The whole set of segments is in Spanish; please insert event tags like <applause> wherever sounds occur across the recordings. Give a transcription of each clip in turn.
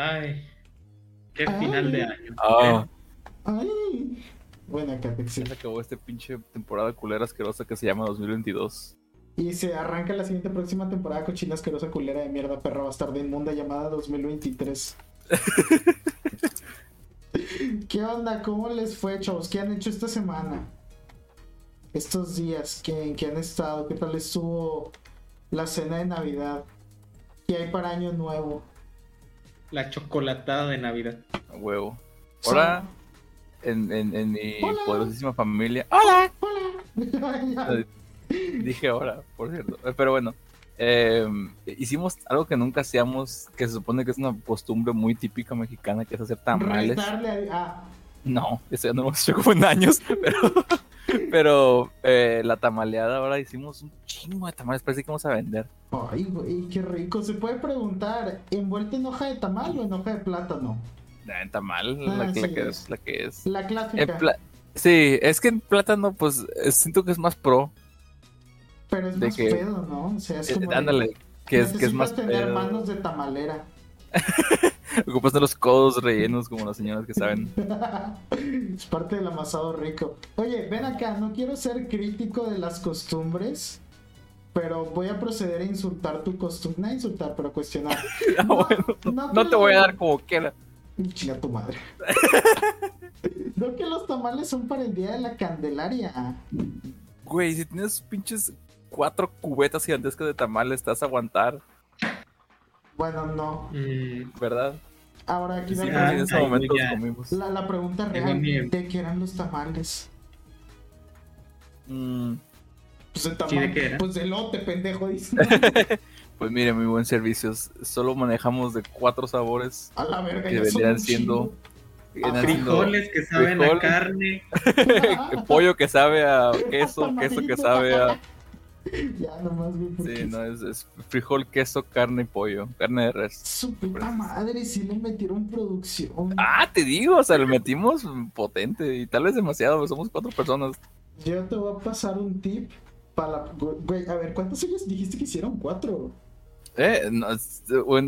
Ay, qué final de año. Ah, Ay. Buena, Capex. ya se acabó este pinche temporada culera asquerosa que se llama 2022. Y se arranca la siguiente próxima temporada cochina asquerosa culera de mierda perra bastarda inmunda llamada 2023. <laughs> ¿Qué onda? ¿Cómo les fue, chavos? ¿Qué han hecho esta semana? Estos días, ¿qué, ¿en qué han estado? ¿Qué tal estuvo la cena de Navidad? ¿Qué hay para Año Nuevo? La chocolatada de Navidad. A huevo. Ahora, en, en, en mi Hola. poderosísima familia. ¡Hola! Hola. <laughs> Dije ahora, por cierto. Eh, Pero bueno, eh, hicimos algo que nunca hacíamos, que se supone que es una costumbre muy típica mexicana, que es hacer tamales. A- No, eso ya no lo hemos hecho como en años, <laughs> pero, pero eh, la tamaleada ahora hicimos un chingo de tamales, parece que vamos a vender. Ay, güey, qué rico. Se puede preguntar, ¿envuelto en hoja de tamal o en hoja de plátano? Ah, En tamal, Ah, la, sí. que es, la que es. La clásica. pla- sí, es que en plátano, pues eh, siento que es más pro. Pero es de más que- pedo, ¿no? O sea, es Eh, como. de- ándale, que es, que es más tener pedo. manos de tamalera. <laughs> Ocupas de los codos rellenos como las señoras que saben. <laughs> es parte del amasado rico. Oye, ven acá, no quiero ser crítico de las costumbres, pero voy a proceder a insultar tu costumbre. No a insultar, pero a cuestionar. <laughs> Ah, bueno, no no que te voy a dar como quiera. Chinga tu madre. <laughs> no que los tamales son para el día de la Candelaria. Güey, si tienes pinches cuatro cubetas gigantescas de tamales, te vas a aguantar, Bueno, no. Mm, ¿verdad? Ahora aquí Sí, la, en ese ay, momento ya. comimos. la, la pregunta real. ¿de qué eran los tamales? Mm, Pues de Sí, ¿de qué era? Pues de lote, pendejo, dice. <laughs> pues mire, muy buen servicio. Solo manejamos de cuatro sabores. A la verga, Que vendrían siendo- siendo frijoles que saben a carne. <laughs> el pollo que sabe a <laughs> queso, queso que sabe a... <laughs> Ya nomás, güey. Sí, no, es, es frijol, queso, carne y pollo. Carne de res. Su puta madre, si le metieron producción. Ah, te digo, o sea, le metimos potente y tal vez demasiado, somos cuatro personas. Yo te voy a pasar un tip para la. Güey, a ver, ¿cuántos años dijiste que hicieron? Cuatro. Eh, nos-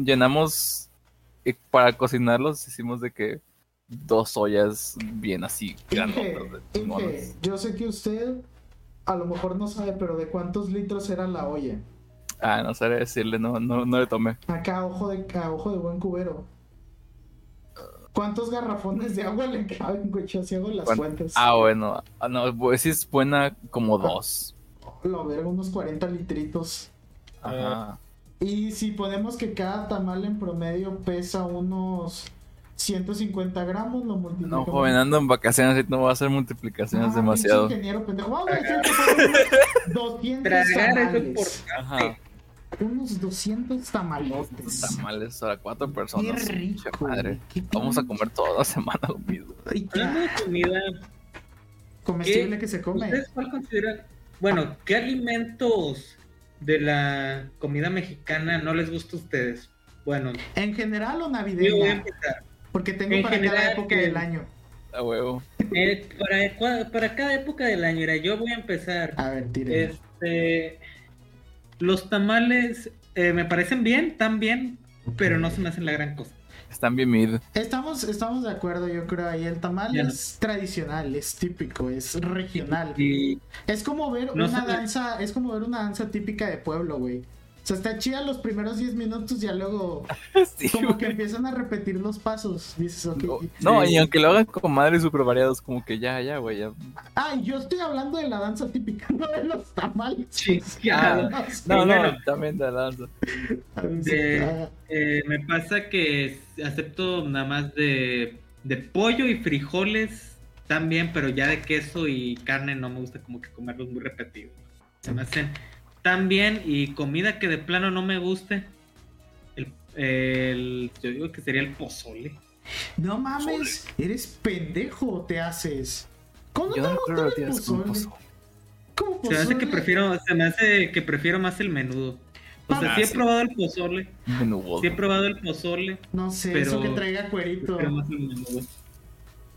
llenamos para cocinarlos hicimos de que dos ollas bien así chingonas. yo sé que usted a lo mejor no sabe, pero ¿de cuántos litros era la olla? Ah, no sabría decirle, no, no, no le tomé. Acá, ojo de, a ojo de buen cubero. ¿Cuántos garrafones de agua le caben, güey? Yo así hago las cuentas. Ah, bueno, ah, no, pues sí es buena como dos. Lo verga, unos 40 litritos. Ajá. Y si ponemos que cada tamal en promedio pesa unos 150 gramos, lo multiplicamos. No, joven, ando en vacaciones y no voy a hacer multiplicaciones Ah, demasiado. ingeniero pendejo. Vamos a decir que fueron unos 200 Tragar <laughs> es tamales. Ajá. Unos 200 tamalotes. Tamales para cuatro Qué personas. rico. Pinche madre. qué Vamos a comer toda la semana lo mismo. Ay, qué Hablando de comida, comestible ¿Qué? que se come. ¿ustedes cuál consideran? Bueno, ¿qué alimentos de la comida mexicana no les gusta a ustedes? Bueno, ¿En general o yo voy a navideña? empezar. Porque tengo En para cada época del año. A huevo. Eh, para, cada época del año, mira, yo voy a empezar. A ver, tire. Este, los tamales eh, me parecen bien, tan bien, pero no se me hacen la gran cosa. Están bien mid. Estamos, estamos de acuerdo, yo creo ahí. El tamal Ya no. es tradicional, es típico, es regional. Y Es como ver No una danza, es como ver una danza típica de pueblo, güey. O sea, está chida los primeros 10 minutos y ya luego <laughs> Sí, como que empiezan a repetir los pasos. Dices. No, no, Sí. y aunque lo hagan con madres súper variados, como que ya, ya, güey, ya. Ah, yo estoy hablando de la danza típica, <laughs> no de los tamales. Sí, Ah, No, no, bueno. también de lanza. de- ah, eh, me pasa que acepto nada más de, de pollo y frijoles también, pero ya de queso y carne no me gusta como que comerlos muy repetidos. Se me hacen tan bien y comida que de plano no me guste. El, el- yo digo que sería el pozole. No mames, eres pendejo, te haces. ¿Cómo Yo te no creo que tienes pozole? pozole. ¿Cómo Se me hace que pozole? prefiero, se me hace que prefiero más el menudo. O sea, sí he probado el pozole, Menudo. sí he probado el pozole, No sé, pero- eso que traiga cuerito. prefiero más el menudo.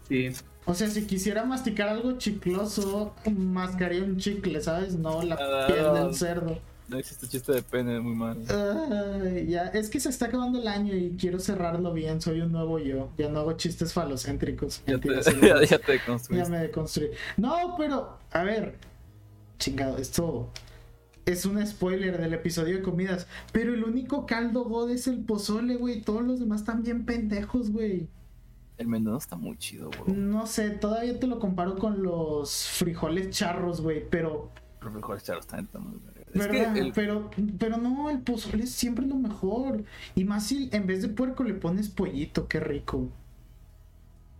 Sí. O sea, si quisiera masticar algo chicloso, mascaría un chicle, ¿sabes? No la Ah, piel del cerdo. No existe chiste de pene, muy mal. Ay, ya, es que se está acabando el año y quiero cerrarlo bien. Soy un nuevo yo. Ya no hago chistes falocéntricos. Ya te, <laughs> ya, ya te ya me deconstruí. No, pero, a ver. Chingado, esto es un spoiler del episodio de comidas. Pero el único caldo god es el pozole, güey. Todos los demás están bien pendejos, güey. El menú está muy chido, bro. No sé, todavía te lo comparo con los frijoles charros, güey. Pero Los mejores charros están está muy. Es ¿Verdad? que el, Pero, pero no, el pozole es siempre lo mejor. Y más si en vez de puerco le pones pollito, qué rico.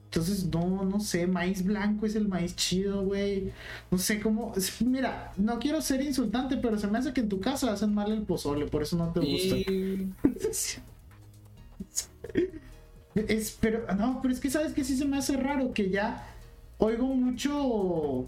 Entonces, no, no sé, maíz blanco es el maíz chido, güey. No sé cómo. Mira, no quiero ser insultante, pero se me hace que en tu casa hacen mal el pozole, por eso no te gusta. y- <laughs> Es, pero, no, pero es que sabes que sí se me hace raro que ya oigo mucho.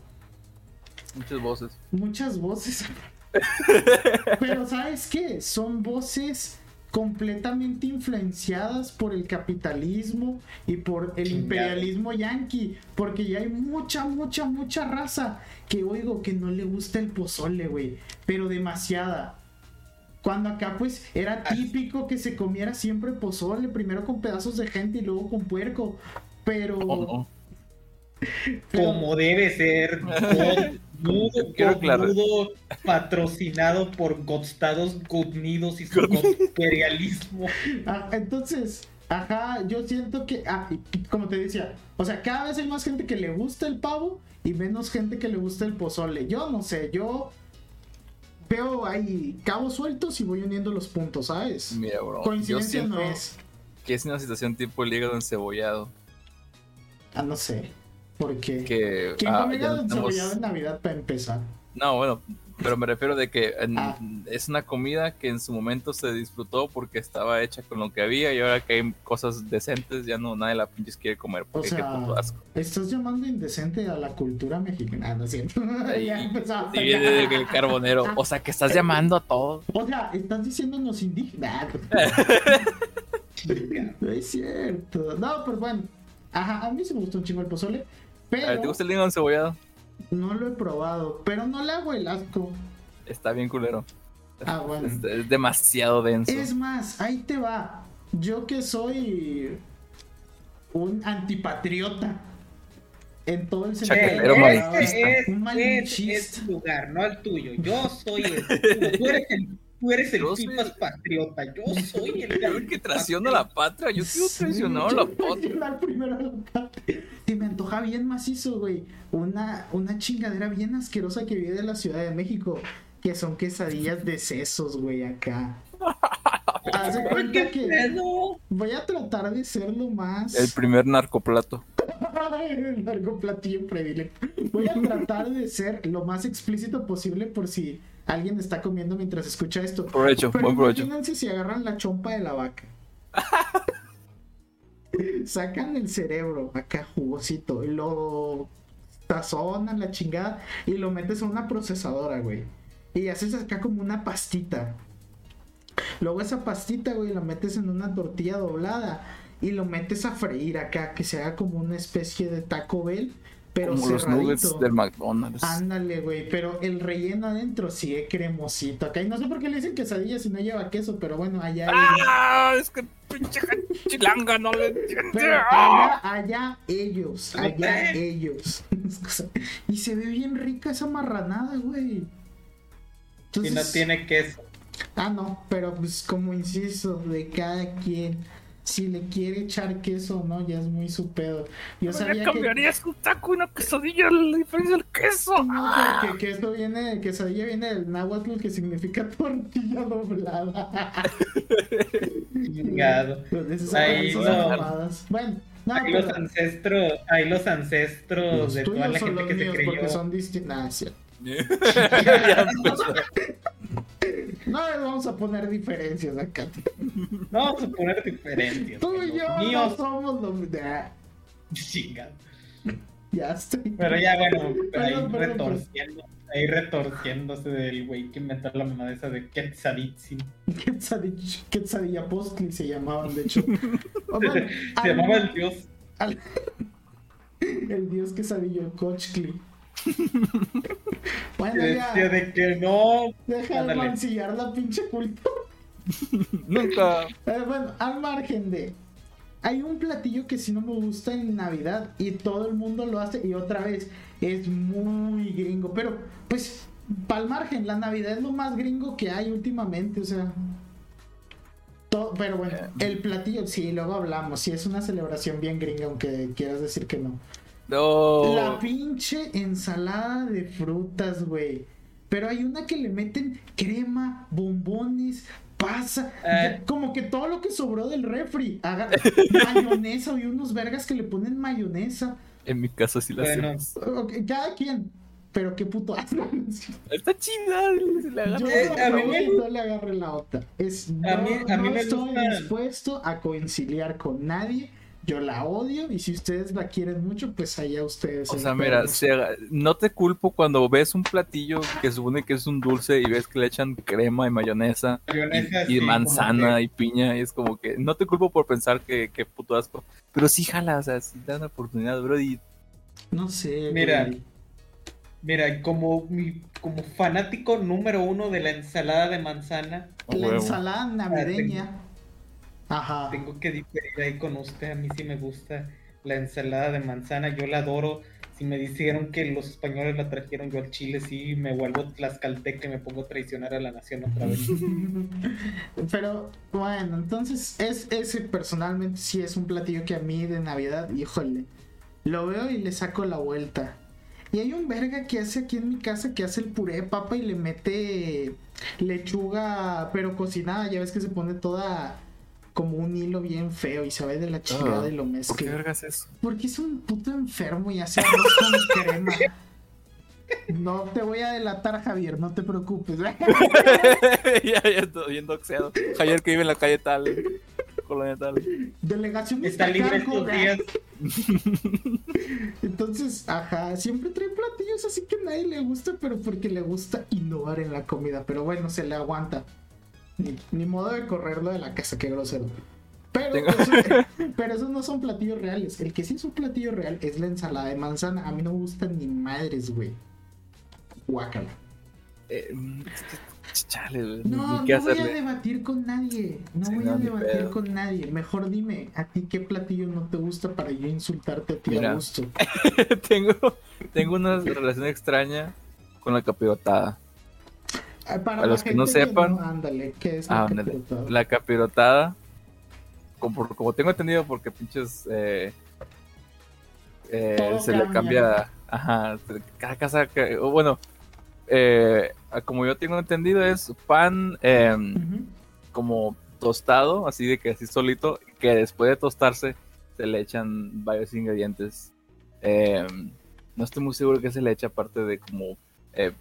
muchas voces. muchas voces. <laughs> Pero ¿sabes qué? Son voces completamente influenciadas por el capitalismo y por el imperialismo yanqui, porque ya hay mucha, mucha, mucha raza que oigo que no le gusta el pozole, güey, pero demasiada. Cuando acá pues era típico que se comiera siempre pozole, primero con pedazos de gente y luego con puerco, pero... Oh, no. pero- Como debe ser. <laughs> Aclarar. Godnudo, patrocinado por Godstados Godnidos y su imperialismo. Ah, entonces, ajá, yo siento que, ah, como te decía, o sea, cada vez hay más gente que le gusta el pavo y menos gente que le gusta el pozole. Yo no sé, yo veo ahí cabos sueltos y voy uniendo los puntos, ¿sabes? Mira, bro. Coincidencia no es. que es una situación tipo el hígado encebollado. Ah, no sé. Porque. Que. ¿Quién ah, come hígado encebollado en Navidad para empezar? No, bueno, pero me refiero de que en- Ah. es una comida que en su momento se disfrutó porque estaba hecha con lo que había y ahora que hay cosas decentes ya no nadie la pinches quiere comer O porque qué sea, puto asco. estás llamando indecente a la cultura mexicana, ¿no es cierto? <laughs> Ya y viene el carbonero. O sea, que estás llamando a todos. O sea, estás diciéndonos indígenas. <laughs> <laughs> No es cierto. No, pero bueno. Ajá, a mí sí me gustó un chingo el pozole. A ver, Pero ¿te gusta el hígado encebollado? No lo he probado. Pero no le hago el asco. Está bien culero. Ah, bueno. Es, es demasiado denso. Es más, ahí te va. Yo que soy un antipatriota. En todo el sentido. Malinchista. palabra. Ese es, Un es, malinchista. es tu lugar, no el tuyo. Yo soy el. Tú, <laughs> tú eres el, tú eres el pipas el- patriota. Yo soy el. Cabrón, <laughs> que traiciona a la patria. Yo quiero traicionar a la patria. Primero a la patria. Se me antoja bien macizo, güey. Una, una chingadera bien asquerosa que viene de la Ciudad de México. Que son quesadillas de sesos, güey, acá. <laughs> Haz de cuenta ¿Qué que pedo? voy a tratar de ser lo más. El primer narcoplato. <laughs> El largo platillo predilecto. Voy a tratar de ser lo más explícito posible por si alguien está comiendo mientras escucha esto. Provecho, Pero buen provecho. imagínense si agarran la chompa de la vaca. <laughs> Sacan el cerebro acá jugosito y lo sazonan la chingada y lo metes a una procesadora, güey. Y haces acá como una pastita. Luego esa pastita, güey, la metes en una tortilla doblada y lo metes a freír acá, que se haga como una especie de Taco Bell, pero Como los nuggets del McDonald's. Ándale, güey, pero el relleno adentro sigue cremosito acá. Y no sé por qué le dicen quesadilla si no lleva queso, pero bueno, allá ellos. ¡Ah! Es que pinche chilanga no le entiende. <laughs> Pero allá, allá ellos, allá ellos. <laughs> y se ve bien rica esa marranada, güey. Si no Entonces- tiene queso. Ah, no, pero pues como insisto, de cada quien. Si le quiere echar queso o no, ya es muy su pedo. Yo ¿Por sabía qué que, cambiarías un taco y una quesadilla la diferencia del queso? no, que, que esto viene, quesadilla viene del náhuatl que significa <laughs> tortilla doblada. <laughs> Esas Ahí lo- mamadas. Bueno, no, Ahí los pero ancestros, ahí los ancestros los de toda la son gente los que se míos porque creyó. son distintos. <laughs> No les vamos a poner diferencias acá. No vamos a poner diferencias. Tú y yo no somos los. Ah, chingado. Ya estoy. Pero ya, bueno, ahí Perdón, perdón, retorciendo, ahí retorciéndose del güey que inventó la mamá esa de Quetzalítzin. Quetzadilla, Quetzadilla Postli se llamaban, de hecho. <laughs> Se al- llamaba el dios. al- el dios Quesadillo Cochli. <laughs> bueno, Que ya. decía de que no. Deja de mancillar la pinche cultura. <laughs> Nunca. Eh, bueno, al margen de. Hay un platillo que sí no me gusta en Navidad y todo el mundo lo hace y otra vez es muy gringo. Pero, pues, al margen, la Navidad es lo más gringo que hay últimamente, o sea. to- pero bueno, el platillo, sí, luego hablamos. Sí, es una celebración bien gringa, aunque quieras decir que no. No. La pinche ensalada de frutas, güey. Pero hay una que le meten crema, bombones, pasa. Eh. Como que todo lo que sobró del refri. Haga <laughs> mayonesa y unos vergas que le ponen mayonesa. En mi caso sí la Bueno. hacemos. Cada quien. Pero qué puto asco. <laughs> Está chida. le. Yo Eh, a mí me- no le agarré la otra. Es, no, A mí- a mí no me estoy gusta- dispuesto a conciliar con nadie. Yo la odio y si ustedes la quieren mucho, pues allá ustedes. O sea, mira, se no te culpo cuando ves un platillo que supone que es un dulce y ves que le echan crema y mayonesa Mayonesa, y, y sí, manzana y piña y es como que no te culpo por pensar que, que puto asco, pero sí jala, o sea, sí da una oportunidad, bro, y No sé. Mira, güey. Mira, como, mi, como fanático número uno de la ensalada de manzana, La huevo. ensalada navideña. Ajá. tengo que diferir ahí con usted. A mí sí me gusta la ensalada de manzana, yo la adoro. Si me dijeron que los españoles la trajeron yo al Chile, sí me vuelvo tlaxcalteca y me pongo a traicionar a la nación otra vez. <laughs> Pero bueno, entonces es ese personalmente sí es un platillo que a mí de Navidad, híjole, lo veo y le saco la vuelta. Y hay un verga que hace aquí en mi casa que hace el puré de papa y le mete lechuga, pero cocinada, ya ves que se pone toda como un hilo bien feo y sabe de la chingada Ah, y lo ¿Por qué mezcla. vergas eso? Porque es un puto enfermo y hace arroz con <laughs> crema. No te voy a delatar, Javier, no te preocupes. <laughs> ya, ya estoy bien doxeado. Javier que vive en la calle tal, colonia tal. Delegación Está libre estos días. Entonces, ajá, siempre trae platillos así que a nadie le gusta, pero porque le gusta innovar en la comida. Pero bueno, se le aguanta. Ni, ni modo de correrlo de la casa, qué grosero. Pero, eso, <laughs> pero esos no son platillos reales. El que sí es un platillo real es la ensalada de manzana. A mí no me gustan ni madres, güey. Guácala. Eh, mm, chale, güey, No, no voy a debatir con nadie. No Sí, voy no, a debatir con nadie. Mejor dime, ¿a ti qué platillo no te gusta para yo insultarte a ti Mira. a gusto? <laughs> tengo, tengo una relación extraña con la capirotada. Ah, Para los que no sepan- ándale, ¿qué es Ah, la ándale. capirotada? La capirotada, como, como tengo entendido, porque pinches eh, eh, se le cambia. ajá, cada casa, bueno, eh, como yo tengo entendido es pan eh, Ujú. como tostado, así de que así solito, que después de tostarse se le echan varios ingredientes. Eh, no estoy muy seguro que se le echa aparte de como eh,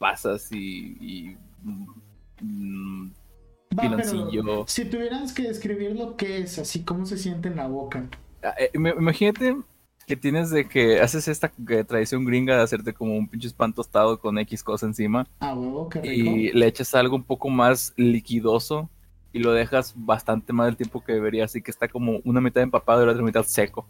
pasas y, y, mm, piloncillo. si tuvieras que describir lo que es, así como se siente en la boca. Ah, eh, imagínate que tienes de que haces esta tradición gringa de hacerte como un pinche pan tostado con X cosa encima A huevo, qué rico. y le echas algo un poco más liquidoso y lo dejas bastante más del tiempo que debería, así que está como una mitad empapado y la otra mitad seco.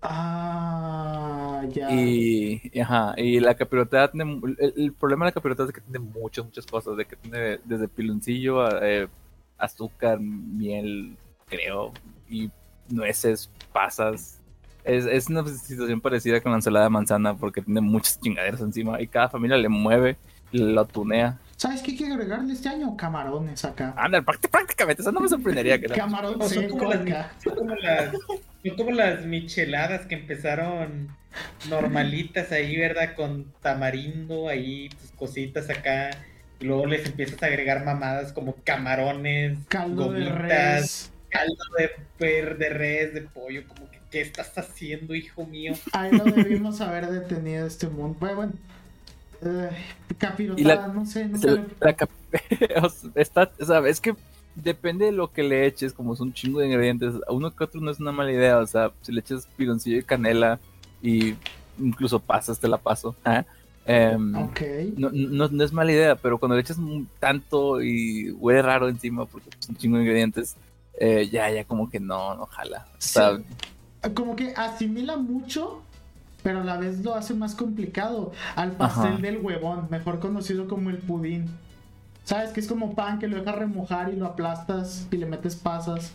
Ah, ya. Y, y, ajá, y la capirotada tiene, el, el problema de la capirotada es que tiene muchas, muchas cosas, de que tiene desde piloncillo, a, eh, azúcar, miel, creo, y nueces, pasas. Es, es una situación parecida con la ensalada de manzana porque tiene muchas chingaderas encima y cada familia le mueve y lo tunea. ¿Sabes qué hay que agregarle este año? Camarones acá. Anda, práct- prácticamente, eso no me sorprendería que no. Camarón seco como las, acá. son como las- son como las micheladas que empezaron normalitas ahí, ¿verdad? Con tamarindo, ahí tus cositas acá. Y luego les empiezas a agregar mamadas como camarones, Caldo de gomitas, res. caldo de, per- de res, de pollo. Como que, ¿qué estás haciendo, hijo mío? Ahí lo debimos haber detenido este mundo. Bueno, bueno. Eh, capirotada, la- no sé, el- lo- la <laughs> está, o sea, es que depende de lo que le eches, como es un chingo de ingredientes, a uno que otro no es una mala idea, o sea, si le echas piloncillo y canela y incluso pasas, te la paso. ¿ah? Ok. no, no, no es mala idea, pero cuando le echas tanto y huele raro encima porque es un chingo de ingredientes, eh, ya, ya como que no, no jala. O sea, Sí. Como que asimila mucho, pero a la vez lo hace más complicado al pastel Ajá. del huevón, mejor conocido como el pudín. ¿Sabes? Que es como pan que lo dejas remojar y lo aplastas y le metes pasas.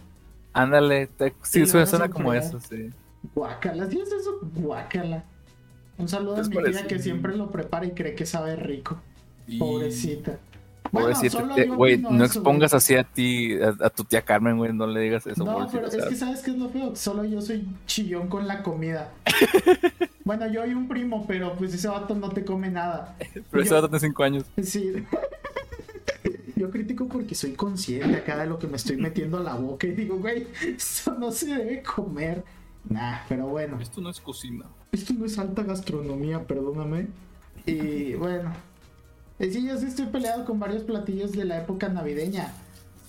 Ándale, te- sí, suena, como eso, sí. Guácala, ¿sí es eso? Guácala. Un saludo a mi tía que siempre lo prepara y cree que sabe rico. Y- Pobrecita. Bueno, Pobrecita, yo güey, no expongas así a ti, a, a tu tía Carmen, güey, no le digas eso, No, pero es que sabes qué es lo feo, solo yo soy chillón con la comida. <laughs> bueno, yo y un primo, pero pues ese vato no te come nada. pero ese vato tiene 5 años. Sí. Yo critico porque soy consciente acá de lo que me estoy metiendo a la boca y digo, güey, eso no se debe comer. Nah, pero bueno. Esto no es cocina. Esto no es alta gastronomía, perdóname. Y bueno. Sí, yo sí estoy peleado con varios platillos de la época navideña.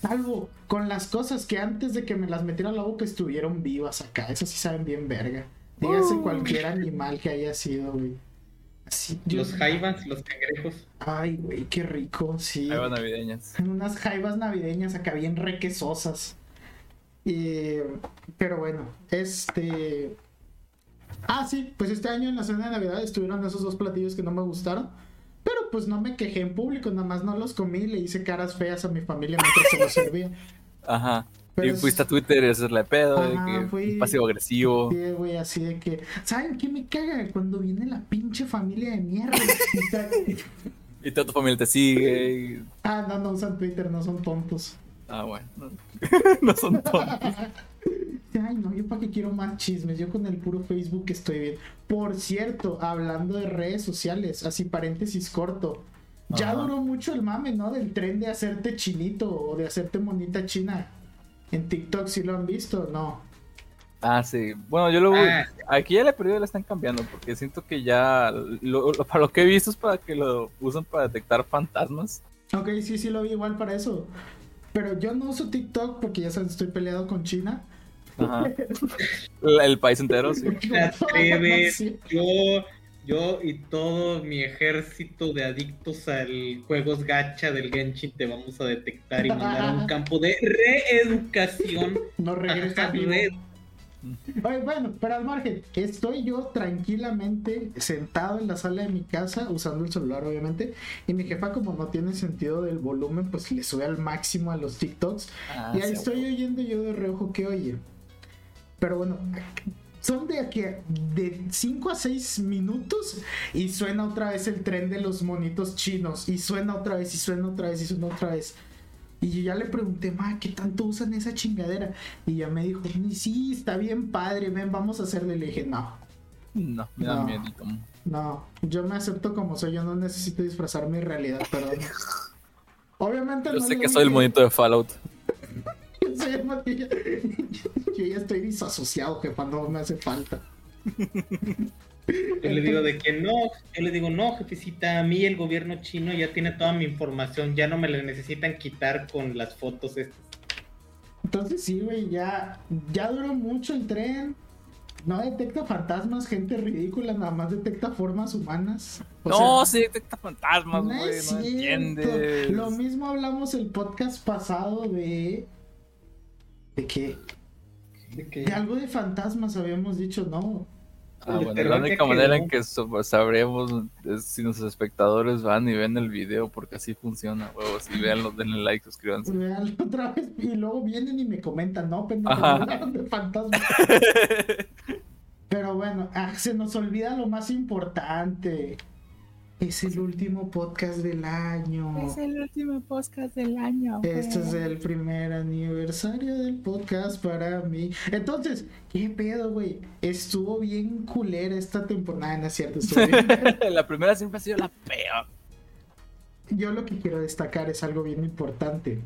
Salvo con las cosas que antes de que me las metiera a la boca estuvieron vivas acá. Esas sí saben bien verga. Dígase cualquier animal que haya sido, güey. Yo- Los jaivas, los cangrejos. Ay, güey, qué rico, sí. Van navideñas. <laughs> Unas jaivas navideñas acá bien requesosas. Y, pero bueno, este. Ah, sí, pues este año en la cena de Navidad estuvieron esos dos platillos que no me gustaron. Pero pues no me quejé en público, nada más no los comí y le hice caras feas a mi familia mientras se los servía. Ajá. Pero y es- fuiste a Twitter y hacerle pedo, de Ajá, que fui- pasivo agresivo. Sí, güey, así de que. ¿Saben qué me caga? Cuando viene la pinche familia de mierda. y <laughs> toda tu familia te sigue. y- ah, no, no usan Twitter, no son tontos. Ah, bueno. No, <laughs> no son tontos. <laughs> Ay, no, yo para qué quiero más chismes. Yo con el puro Facebook estoy bien. Por cierto, hablando de redes sociales, así paréntesis corto. Ya Ajá. duró mucho el mame, ¿no? Del tren de hacerte chinito o de hacerte monita china. En TikTok sí lo han visto, ¿no? Ah, sí. Bueno, yo lo Ah. Aquí ya le perdido la están cambiando porque siento que ya. lo- lo- <laughs> para lo que he visto es para que lo usan para detectar fantasmas. Ok, sí, sí lo vi igual para eso. Pero yo no uso TikTok porque ya sabes, estoy peleado con China. Ajá. <laughs> el, país entero, sí. Te atreves, <laughs> Sí. yo, yo y todo mi ejército de adictos al juegos gacha del Genshin te vamos a detectar y mandar a un <laughs> campo de reeducación. No regresa Oye, bueno, pero al margen, estoy yo tranquilamente sentado en la sala de mi casa, usando el celular obviamente, y mi jefa como no tiene sentido del volumen, pues le sube al máximo a los TikToks, Ah, y ahí estoy oyendo yo de reojo que oye. Pero bueno, son de aquí a- de 5 a 6 minutos y suena otra vez el tren de los monitos chinos, y suena otra vez, y suena otra vez, y suena otra vez. Y yo ya le pregunté, ma, ¿qué tanto usan esa chingadera? Y ya me dijo, sí, está bien padre, ven, vamos a hacerle. Le dije, no, No, me da No. miedito. no, yo me acepto como soy, yo no necesito disfrazar mi realidad, perdón. Obviamente Yo no sé que soy el monito de Fallout. <laughs> Yo soy el monito- Yo ya estoy disasociado, jefa, no me hace falta. Yo le digo de que no, yo le digo, no, jefecita, a mí el gobierno chino ya tiene toda mi información, ya no me la necesitan quitar con las fotos estas. Entonces sí, güey, ya, ya duró mucho el tren. No detecta fantasmas, gente ridícula, nada más detecta formas humanas. O no, sea, sí detecta fantasmas, no güey. es No, cierto. entiendes. Lo mismo hablamos el podcast pasado de... ¿De qué? De que- De algo de fantasmas habíamos dicho, no. Ah, bueno, la que única manera en que sabremos es si nuestros espectadores van y ven el video, porque así funciona, huevos. Si veanlo, denle like, suscríbanse. Veanlo <laughs> otra vez y luego vienen y me comentan, no, pendejo, Ajá. no hablaron de fantasmas. <laughs> Pero bueno, ah, se nos olvida lo más importante. Es el último podcast del año. el último podcast del año. Este es el primer aniversario del podcast para mí. Entonces, ¿qué pedo, güey? Estuvo bien culera esta temporada, no es cierto. estuvo bien- <laughs> la primera siempre ha sido la peor. Yo lo que quiero destacar es algo bien importante.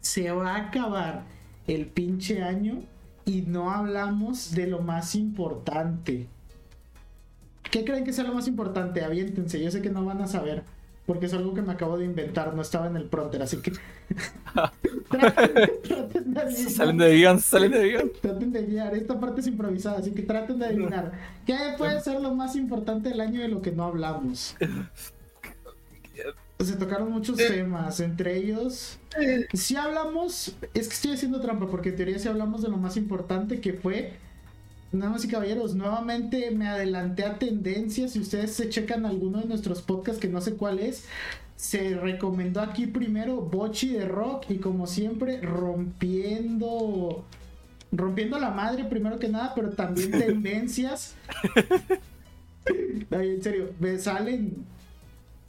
Se va a acabar el pinche año y no hablamos de lo más importante. ¿Qué creen que sea lo más importante? Aviéntense, yo sé que no van a saber. Porque es algo que me acabo de inventar, no estaba en el pronter, así que. traten, <laughs> traten de adivinar. Salen de Vegan, salen de Vegan. Traten de guiar, esta parte es improvisada, así que traten de adivinar. ¿Qué puede ser lo más importante del año de lo que no hablamos? <laughs> Se tocaron muchos temas, entre ellos, si hablamos, es que estoy haciendo trampa, porque en teoría si hablamos de lo más importante que fue Damas y caballeros, nuevamente me adelanté a tendencias. Si ustedes se checan alguno de nuestros podcasts, que no sé cuál es, se recomendó aquí primero Bochi de Rock y como siempre rompiendo rompiendo la madre primero que nada, pero también <laughs> tendencias. <laughs> En serio, me salen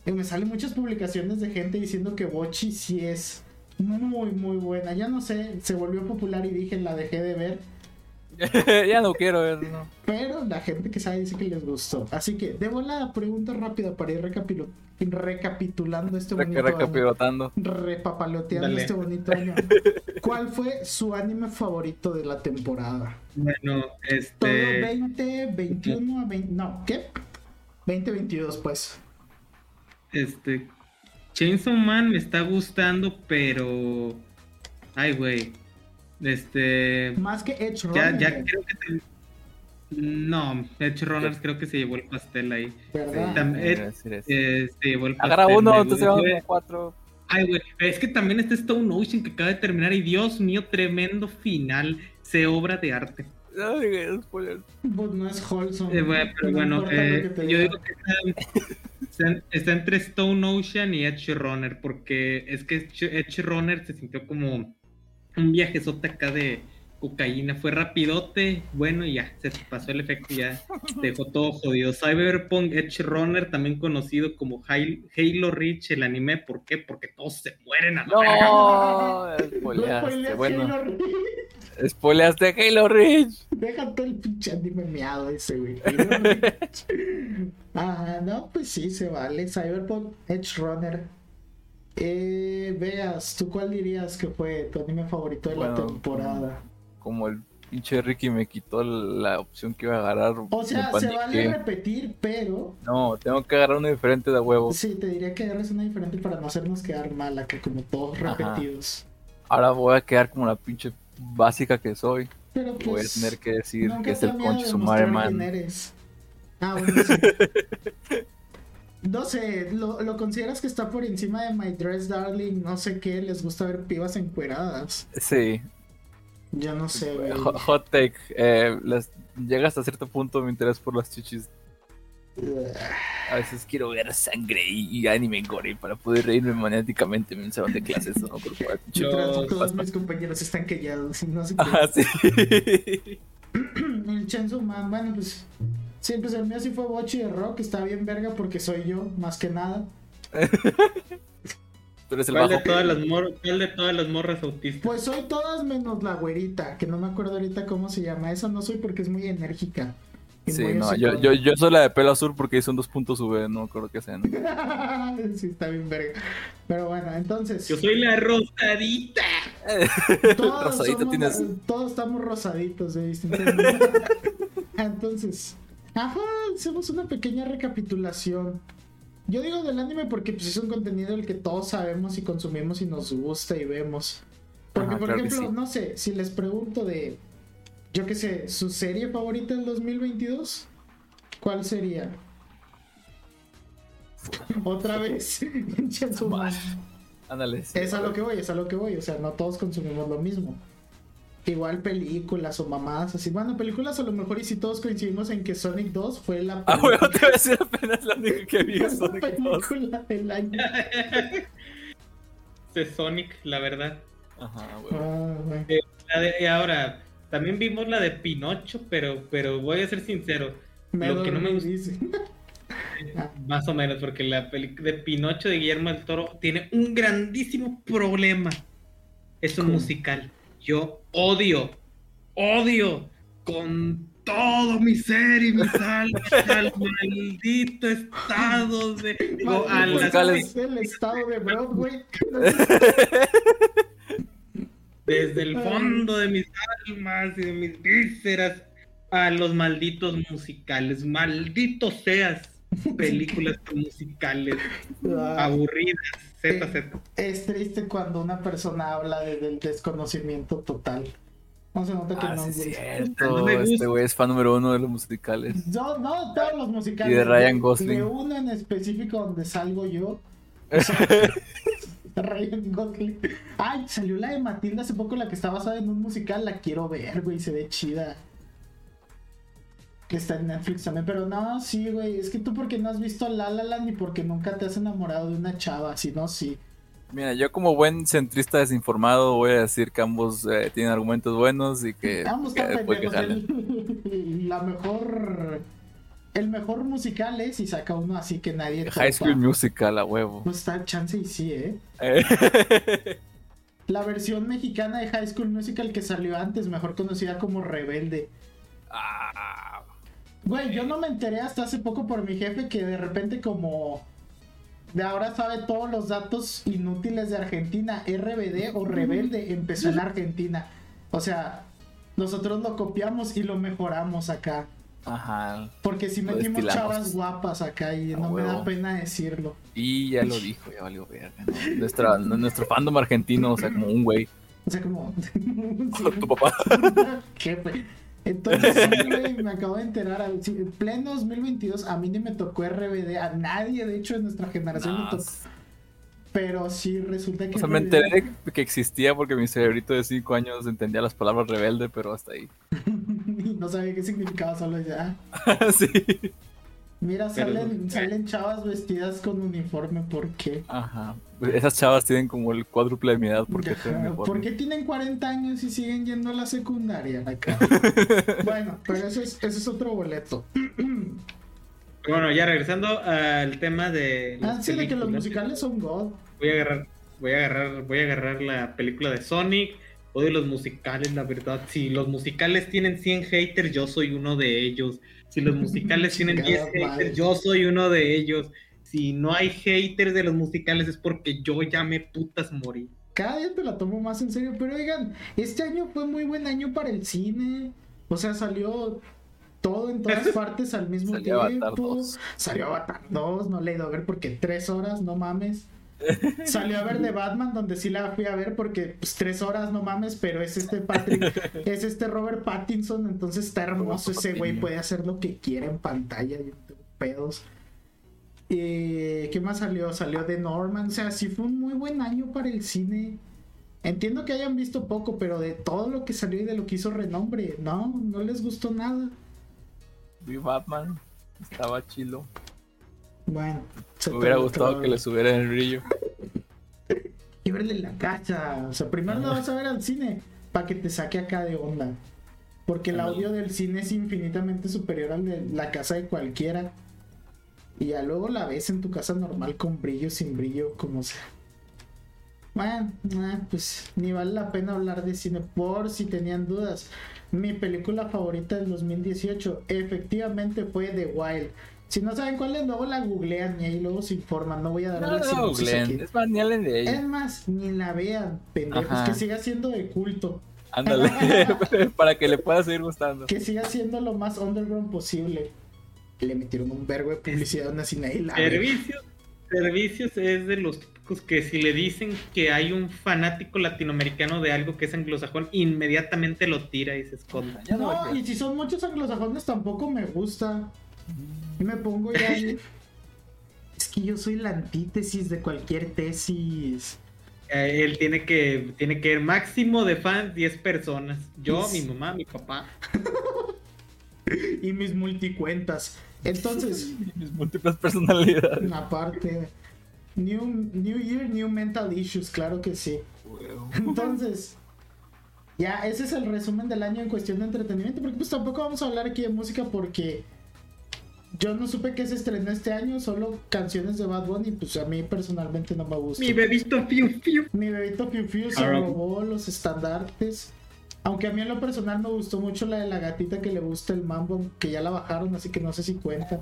me salen muchas publicaciones de gente diciendo que Bochi sí es muy muy buena. Ya no sé, se volvió popular y dije la dejé de ver <laughs> ya no quiero verlo. Pero la gente que sabe dice que les gustó. Así que, debo la pregunta rápida para ir recapitulando este bonito Recapitulando. Repapaloteando este bonito año. <laughs> ¿Cuál fue su anime favorito de la temporada? Bueno, este. Todo 20, 21 a 20. No, ¿qué? 2022, pues. Este. Chainsaw Man me está gustando, pero. Ay, güey. Este. Más que Edge Runner. Ya, creo que. No, Edge Runners creo que se llevó el pastel ahí. ¿Verdad? Eh, se llevó el pastel. Agarra uno, entonces vamos a cuatro. Ay, güey, es que también está Stone Ocean que acaba de terminar y Dios mío, tremendo final. Se obra de arte. Ay, spoiler. No es wholesome. Eh, pero bueno, eh, yo digo que está, está, entre Stone Ocean y Edge Runner, porque es que Edge Runner se sintió como un viajezote acá de cocaína. Fue rapidote, bueno, y ya, se pasó el efecto y ya <laughs> dejó todo jodido. Cyberpunk Edge Runner, también conocido como Halo Reach, el anime. ¿Por qué? Porque todos se mueren a la No, spoileaste, bueno. Spoileaste Halo Reach. Déjate el pinche anime meado ese, güey. <laughs> Ajá, no, pues sí, se vale. Cyberpunk Edge Runner eh, veas, ¿tú cuál dirías que fue tu anime favorito de la temporada? Como el pinche Ricky me quitó la opción que iba a agarrar. O sea, se vale repetir, pero. No, tengo que agarrar una diferente de huevo. Sí, te diría que agarres una diferente para no hacernos quedar mala, que como todos repetidos. Ahora voy a quedar como la pinche básica que soy. Pero pues, voy a tener que decir que es el Conchi Sumare Man. Ah, <laughs> bueno, sí. No sé, ¿lo, consideras que está por encima de My Dress Darling? No sé qué, les gusta ver pibas encueradas. Sí. Yo no sé, güey. Hot, take. Eh, llega hasta cierto punto mi interés por las chichis. A veces quiero ver sangre y, anime gore para poder reírme maniáticamente en un salón de clases. ¿no? <laughs> todos mis compañeros están callados y no sé <laughs> qué. sí. <clears throat> el Chainsaw Man, bueno, pues Sí, pues el mío sí fue Bochi de Rock, está bien verga porque soy yo, más que nada. Tú eres el ¿Cuál, de todas las de todas las morras autistas? Pues soy todas menos la güerita, que no me acuerdo ahorita cómo se llama. Esa no soy porque es muy enérgica. Sí, no, yo, yo, yo, soy la de pelo azul porque son dos puntos V, no creo que sean. sí, está bien verga. Pero bueno, entonces. Yo soy la rosadita. Todos, <laughs> rosadita tienes... todos estamos rosaditos de distintas <laughs> Entonces, Ajá, hacemos una pequeña recapitulación. Yo digo del anime porque pues, es un contenido el que todos sabemos y consumimos y nos gusta y vemos. Porque, por ejemplo, no sé, si les pregunto de, yo qué sé, su serie favorita del 2022, ¿cuál sería? <laughs> Otra vez, <laughs> Ándale. es a lo que voy, es a lo que voy. O sea, no todos consumimos lo mismo. Igual películas o mamadas así. Bueno, películas a lo mejor y si todos coincidimos en que Sonic 2 fue la Ah, bueno, te voy a decir apenas la única que vi Sonic película del año. <laughs> de Sonic, la verdad. Ajá, bueno. Ah, eh, y ahora, también vimos la de Pinocho, pero, pero voy a ser sincero. lo que no me gusta. <laughs> Más o menos, porque la película de Pinocho de Guillermo del Toro tiene un grandísimo problema. Es un musical. Yo odio, odio con todo mi ser y mi alma <laughs> al maldito estado de. Digo, al el estado de Broadway. <laughs> Desde el fondo de mis almas y de mis vísceras a los malditos musicales. Malditos seas películas musicales ah. aburridas. Z, Es triste cuando una persona habla del desconocimiento total. No se nota que ah, no. Sí es cierto. este güey es fan número uno de los musicales. No, no, todos los musicales. Y de Ryan Gosling. De uno en específico donde salgo yo. <laughs> Ryan Gosling. Ay, salió la de Matilda hace poco, la que está basada en un musical. La quiero ver, güey, se ve chida. Que está en Netflix también, pero no, sí, güey. Es que tú porque no has visto La La Land ni porque nunca te has enamorado de una chava, si no, sí. Mira, yo como buen centrista desinformado voy a decir que ambos eh, tienen argumentos buenos y que, <laughs> Ambos que están después que. El- <laughs> La mejor. El mejor musical es y saca uno así que nadie. High topa. School Musical, a huevo. Pues está chance y sí, ¿eh? Eh, <laughs> La versión mexicana de High School Musical que salió antes, mejor conocida como Rebelde. ah, Güey, yo no me enteré hasta hace poco por mi jefe que de repente como de ahora sabe todos los datos inútiles de Argentina. RBD o Rebelde empezó en Argentina. O sea, nosotros lo copiamos y lo mejoramos acá. Ajá. Porque si metimos destilamos. chavas guapas acá y no me da pena decirlo. Y ya lo dijo, ya valió verga. ¿no? Nuestra, nuestro fandom argentino, o sea, como un güey. O sea, como... <laughs> <laughs> Tu papá. Jefe. Entonces, sí, <laughs> güey, me acabo de enterar. al- sí, en pleno 2022, a mí ni me tocó RBD, a nadie, de hecho, de nuestra generación tocó. Pero sí, resulta que. O sea, me enteré de que existía porque mi cerebrito de 5 años entendía las palabras rebelde, pero hasta ahí. <laughs> no sabía qué significaba, solo ya. <laughs> sí. Mira, Pero- salen, salen chavas vestidas con uniforme, ¿por qué? Ajá. Esas chavas tienen como el cuádruple de mi edad tienen uniforme. ¿Por qué tienen 40 años y siguen yendo a la secundaria acá? <laughs> bueno, pero eso es, ese es otro boleto. <clears throat> Bueno, ya regresando al tema de. Ah, sí, de que los musicales son God. Voy a agarrar, voy a agarrar, voy a agarrar la película de Sonic. Odio los musicales, la verdad. Si los musicales tienen 100 haters, yo soy uno de ellos. Si los musicales <laughs> tienen 10 Chingada madre. haters, yo soy uno de ellos. Si no hay haters de los musicales es porque yo ya me putas morí. cada día te la tomo más en serio, pero oigan, este año fue muy buen año para el cine. O sea, salió todo en todas <laughs> partes al mismo Salió Avatar tiempo. 2. Salió Avatar 2, no le he ido a ver porque tres horas, no mames. <laughs> Salió a ver de Batman, donde sí la fui a ver porque pues, tres horas, no mames, pero es este Patrick, <laughs> es este Robert Pattinson, entonces está hermoso ese güey, puede hacer lo que quiera en pantalla, tengo pedos. Eh, ¿Qué más salió? Salió de Norman, o sea, sí fue un muy buen año para el cine. Entiendo que hayan visto poco, pero de todo lo que salió y de lo que hizo renombre, no, no les gustó nada. Vi Batman. Estaba chilo. Bueno, Me hubiera gustado que le subieran el brillo. y verle en la casa. O sea, primero lo vas a ver al cine para que te saque acá de onda. Porque el audio del cine es infinitamente superior al de la casa de cualquiera. Y ya luego la ves en tu casa normal con brillo, sin brillo, como sea. Bueno, ah, pues ni vale la pena hablar de cine por si tenían dudas. Mi película favorita del 2018 efectivamente fue The Wild. Si no saben cuál es, luego la googlean y ahí luego se informan. No voy a dar No, la no. Es más, ni hablen de Es más, ni la vean, pendejos, Ajá. que siga siendo de culto, Ándale. <laughs> <laughs> Para que le pueda seguir gustando. que siga siendo lo más underground posible. Le metieron un vergo de publicidad a una cine y la ve. Servicios, servicios es de los típicos que si le dicen que hay un fanático latinoamericano de algo que es anglosajón, inmediatamente lo tira y se no, No, y si son muchos anglosajones tampoco me gusta. Y me pongo ya. <laughs> Es que yo soy la antítesis de cualquier tesis. Eh, él tiene que tiene que ir máximo de fans 10 personas. Yo, Sí. mi mamá, mi papá. <laughs> Y mis multicuentas. Entonces, <laughs> Mis múltiples personalidades. aparte, New, new Year, New Mental Issues, claro que sí. Entonces, ya ese es el resumen del año en cuestión de entretenimiento, porque pues tampoco vamos a hablar aquí de música porque yo no supe que se estrenó este año, solo canciones de Bad Bunny, pues a mí personalmente no me gusta. Mi bebito fiu fiu. Mi bebito Fiu Fiu se robó los estandartes. Aunque a mí en lo personal me gustó mucho la de la gatita que le gusta el mambo, que ya la bajaron, así que no sé si cuenta.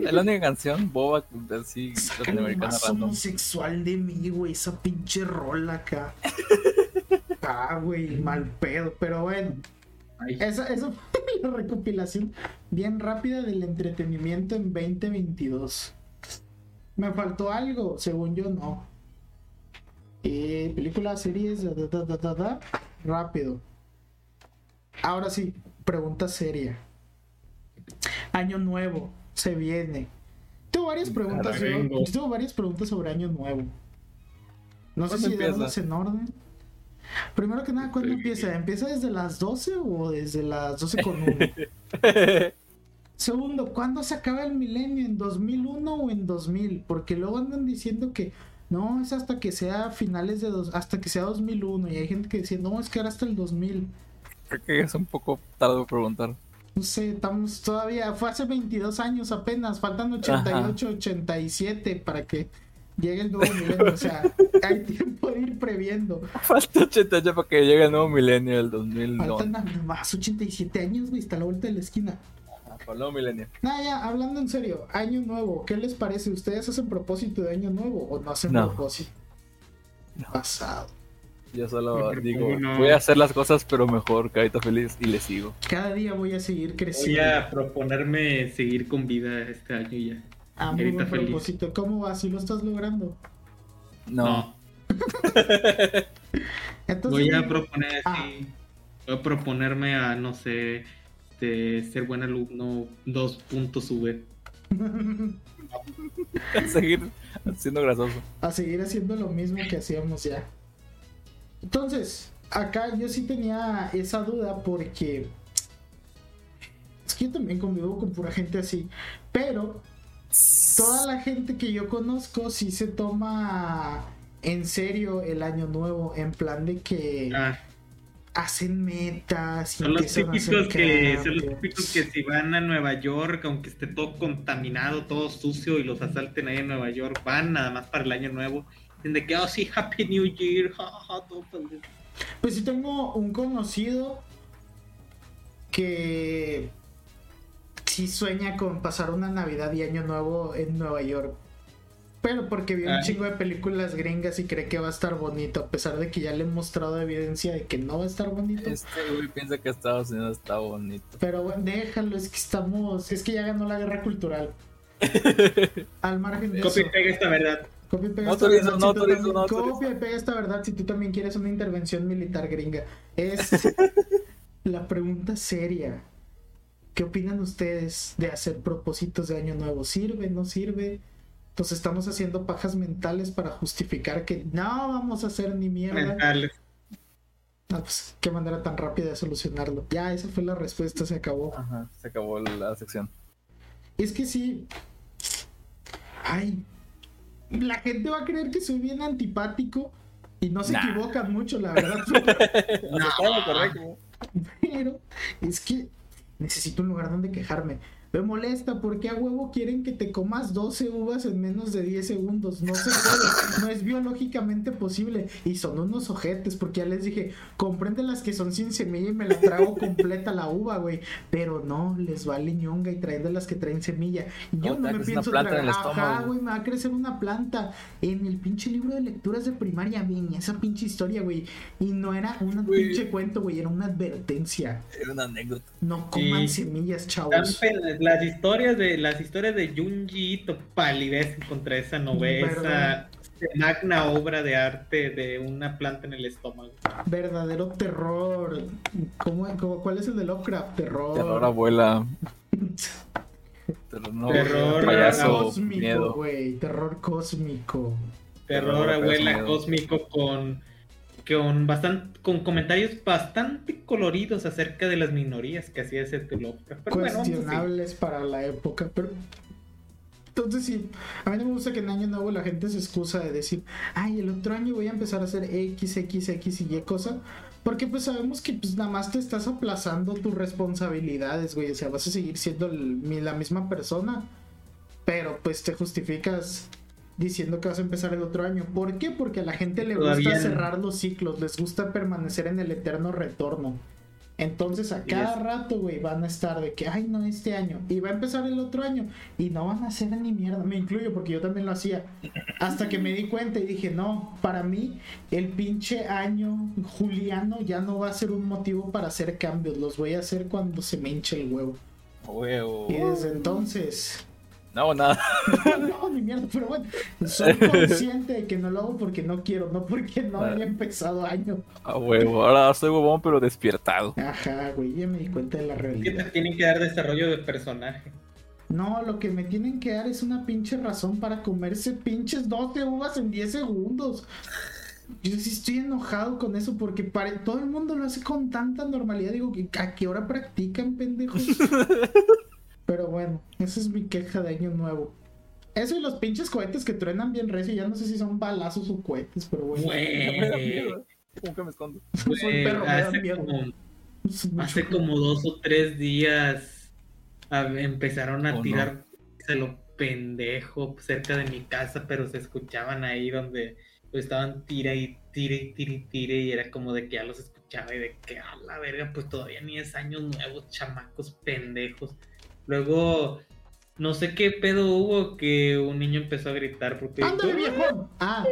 Es la única canción boba así latinoamericana homosexual de mí, güey, esa pinche rola acá. <laughs> Ah, güey, mal pedo, pero bueno. Esa, esa fue <laughs> la recopilación bien rápida del entretenimiento en 2022. Me faltó algo, según yo no. Eh, películas, series, da, da, da, da, da, rápido. Ahora sí, pregunta seria. Año nuevo, se viene. Tengo varias preguntas, yo, varias preguntas sobre año nuevo. No sé ¿Cuándo si darlas en orden. Primero que nada, ¿cuándo empieza? ¿Empieza desde las 12 o desde las 12 con 1? <laughs> Segundo, ¿cuándo se acaba el milenio? ¿En 2001 o en 2000? Porque luego andan diciendo que no, es hasta que sea finales de dos, hasta que sea 2001 y hay gente que dice, "No, es que era hasta el 2000." Creo que es un poco tarde de preguntar. No sé, estamos todavía, fue hace 22 años apenas, faltan 88, 87 para que llegue el nuevo milenio, o sea, <laughs> hay tiempo de ir previendo. Falta 88 para que llegue el nuevo milenio del 2000. Faltan nada más 87 años, güey, está a la vuelta de la esquina. Para el nuevo milenio. Nada, ya, hablando en serio, año nuevo, ¿qué les parece? ¿Ustedes hacen propósito de año nuevo o no hacen No. propósito? No. Pasado. Yo solo digo, voy a hacer las cosas, pero mejor, carita feliz, y le sigo. Cada día voy a seguir Voy creciendo. a proponerme seguir con vida este año ya. Ah, muy Carita buen feliz. propósito. ¿Cómo va? ¿Si lo estás logrando? No, <laughs> Entonces, Voy a proponer Ah. sí, Voy a proponerme a, no sé, de ser buen alumno, dos puntos <laughs> V. seguir siendo grasoso. a seguir haciendo lo mismo que hacíamos ya. Entonces, acá yo sí tenía esa duda porque es que yo también convivo con pura gente así, pero toda la gente que yo conozco sí se toma en serio el año nuevo, en plan de que Ah, hacen metas, son los típicos que son los típicos que si van a Nueva York, aunque esté todo contaminado, todo sucio y los asalten ahí en Nueva York, van nada más para el año nuevo. Dicen de que, oh sí, Happy New Year, ja, ja, ja, todo feliz. Pues sí tengo un conocido que sí sueña con pasar una Navidad y Año Nuevo en Nueva York. Pero porque vio un chingo de películas gringas y cree que va a estar bonito, a pesar de que ya le he mostrado evidencia de que no va a estar bonito. Este güey piensa que Estados Unidos está bonito. Pero bueno, déjalo, es que estamos, es que ya ganó la guerra cultural. <laughs> Al margen de eso. Copy y pega esta verdad. Copia y pega esta verdad no si tú autorizo, también- no autorizo. Copia y pega esta verdad si tú también quieres una intervención militar gringa. Es <laughs> la pregunta seria. ¿Qué opinan ustedes de hacer propósitos de año nuevo? ¿Sirve? ¿No sirve? Entonces estamos haciendo pajas mentales para justificar que no vamos a hacer ni mierda. Mentales. Ah, pues, qué manera tan rápida de solucionarlo. Ya, esa fue la respuesta, se acabó. Ajá, se acabó la sección. Es que sí. Ay. La gente va a creer que soy bien antipático. Y no se Nah. equivocan mucho, la verdad. No, está lo correcto. Pero es que necesito un lugar donde quejarme. Me molesta porque a huevo quieren que te comas 12 uvas en menos de 10 segundos. No se puede, no es biológicamente posible. Y son unos ojetes porque ya les dije, compren de las que son sin semilla y me la trago completa la uva, güey. Pero no, les vale ñonga y traen de las que traen semilla. Y yo No, me pienso tragar. Ajá, güey, me va a crecer una planta. En el pinche libro de lecturas de primaria venía esa pinche historia, güey. Y no era un pinche cuento, güey, era una advertencia. Era una anécdota. No coman Sí. semillas, chavos. Las historias de las historias de Junji Ito palidecen contra esa novela, esa magna obra de arte de una planta en el estómago. Verdadero terror. ¿Cómo, cómo- cuál es el de Lovecraft? Terror. Terror abuela. Terror, no, Terror, payaso, cósmico, güey. Terror cósmico. Terror Terror, abuela cósmico con con bastante con comentarios bastante coloridos acerca de las minorías que hacía ese Lovecraft. Cuestionables para la época, pero. Entonces sí, a mí no me gusta que en Año Nuevo la gente se excusa de decir, ay, el otro año voy a empezar a hacer X, X, X y Y cosa. Porque pues sabemos que pues nada más te estás aplazando tus responsabilidades, güey. O sea, vas a seguir siendo la misma persona. Pero pues te justificas diciendo que vas a empezar el otro año. ¿Por qué? Porque a la gente le Todavía gusta no. cerrar los ciclos, les gusta permanecer en el eterno retorno. Entonces a cada es. rato, güey, van a estar de que, ay, no, este año. Y va a empezar el otro año. Y no van a hacer ni mierda. Me incluyo porque yo también lo hacía. Hasta que me di cuenta y dije, no, para mí el pinche año juliano ya no va a ser un motivo para hacer cambios. Los voy a hacer cuando se me hinche el huevo. Huevo. Y desde entonces... No, nada. <laughs> no, ni mierda, pero bueno, soy <laughs> consciente de que no lo hago porque no quiero, no porque no haya empezado año. A huevo. Ahora soy huevón, pero despiertado. Ajá, güey, ya me di cuenta de la Que te realidad. tienen que dar desarrollo de personaje. No, lo que me tienen que dar es una pinche razón para comerse pinches 12 uvas en 10 segundos. yo sí estoy enojado con eso porque para, todo el mundo lo hace con tanta normalidad. Digo, ¿a qué hora practican, pendejos? <laughs> Pero bueno, esa es mi queja de año nuevo. Eso y los pinches cohetes que truenan bien recio, ya no sé si son balazos o cohetes, pero bueno. Güey. <laughs> ¿Cómo que me escondo? <laughs> Soy perro, me da hace, miedo. como, hace como dos o tres días a- empezaron a ¿O no? tirar se lo pendejo cerca de mi casa, pero se escuchaban ahí donde pues, estaban tira y tira y tira y tira y era como de que ya los escuchaba y de que a la verga, pues todavía ni es años nuevos, chamacos pendejos. Luego, no sé qué pedo hubo que un niño empezó a gritar porque ¡Ándale, viejo! Ah.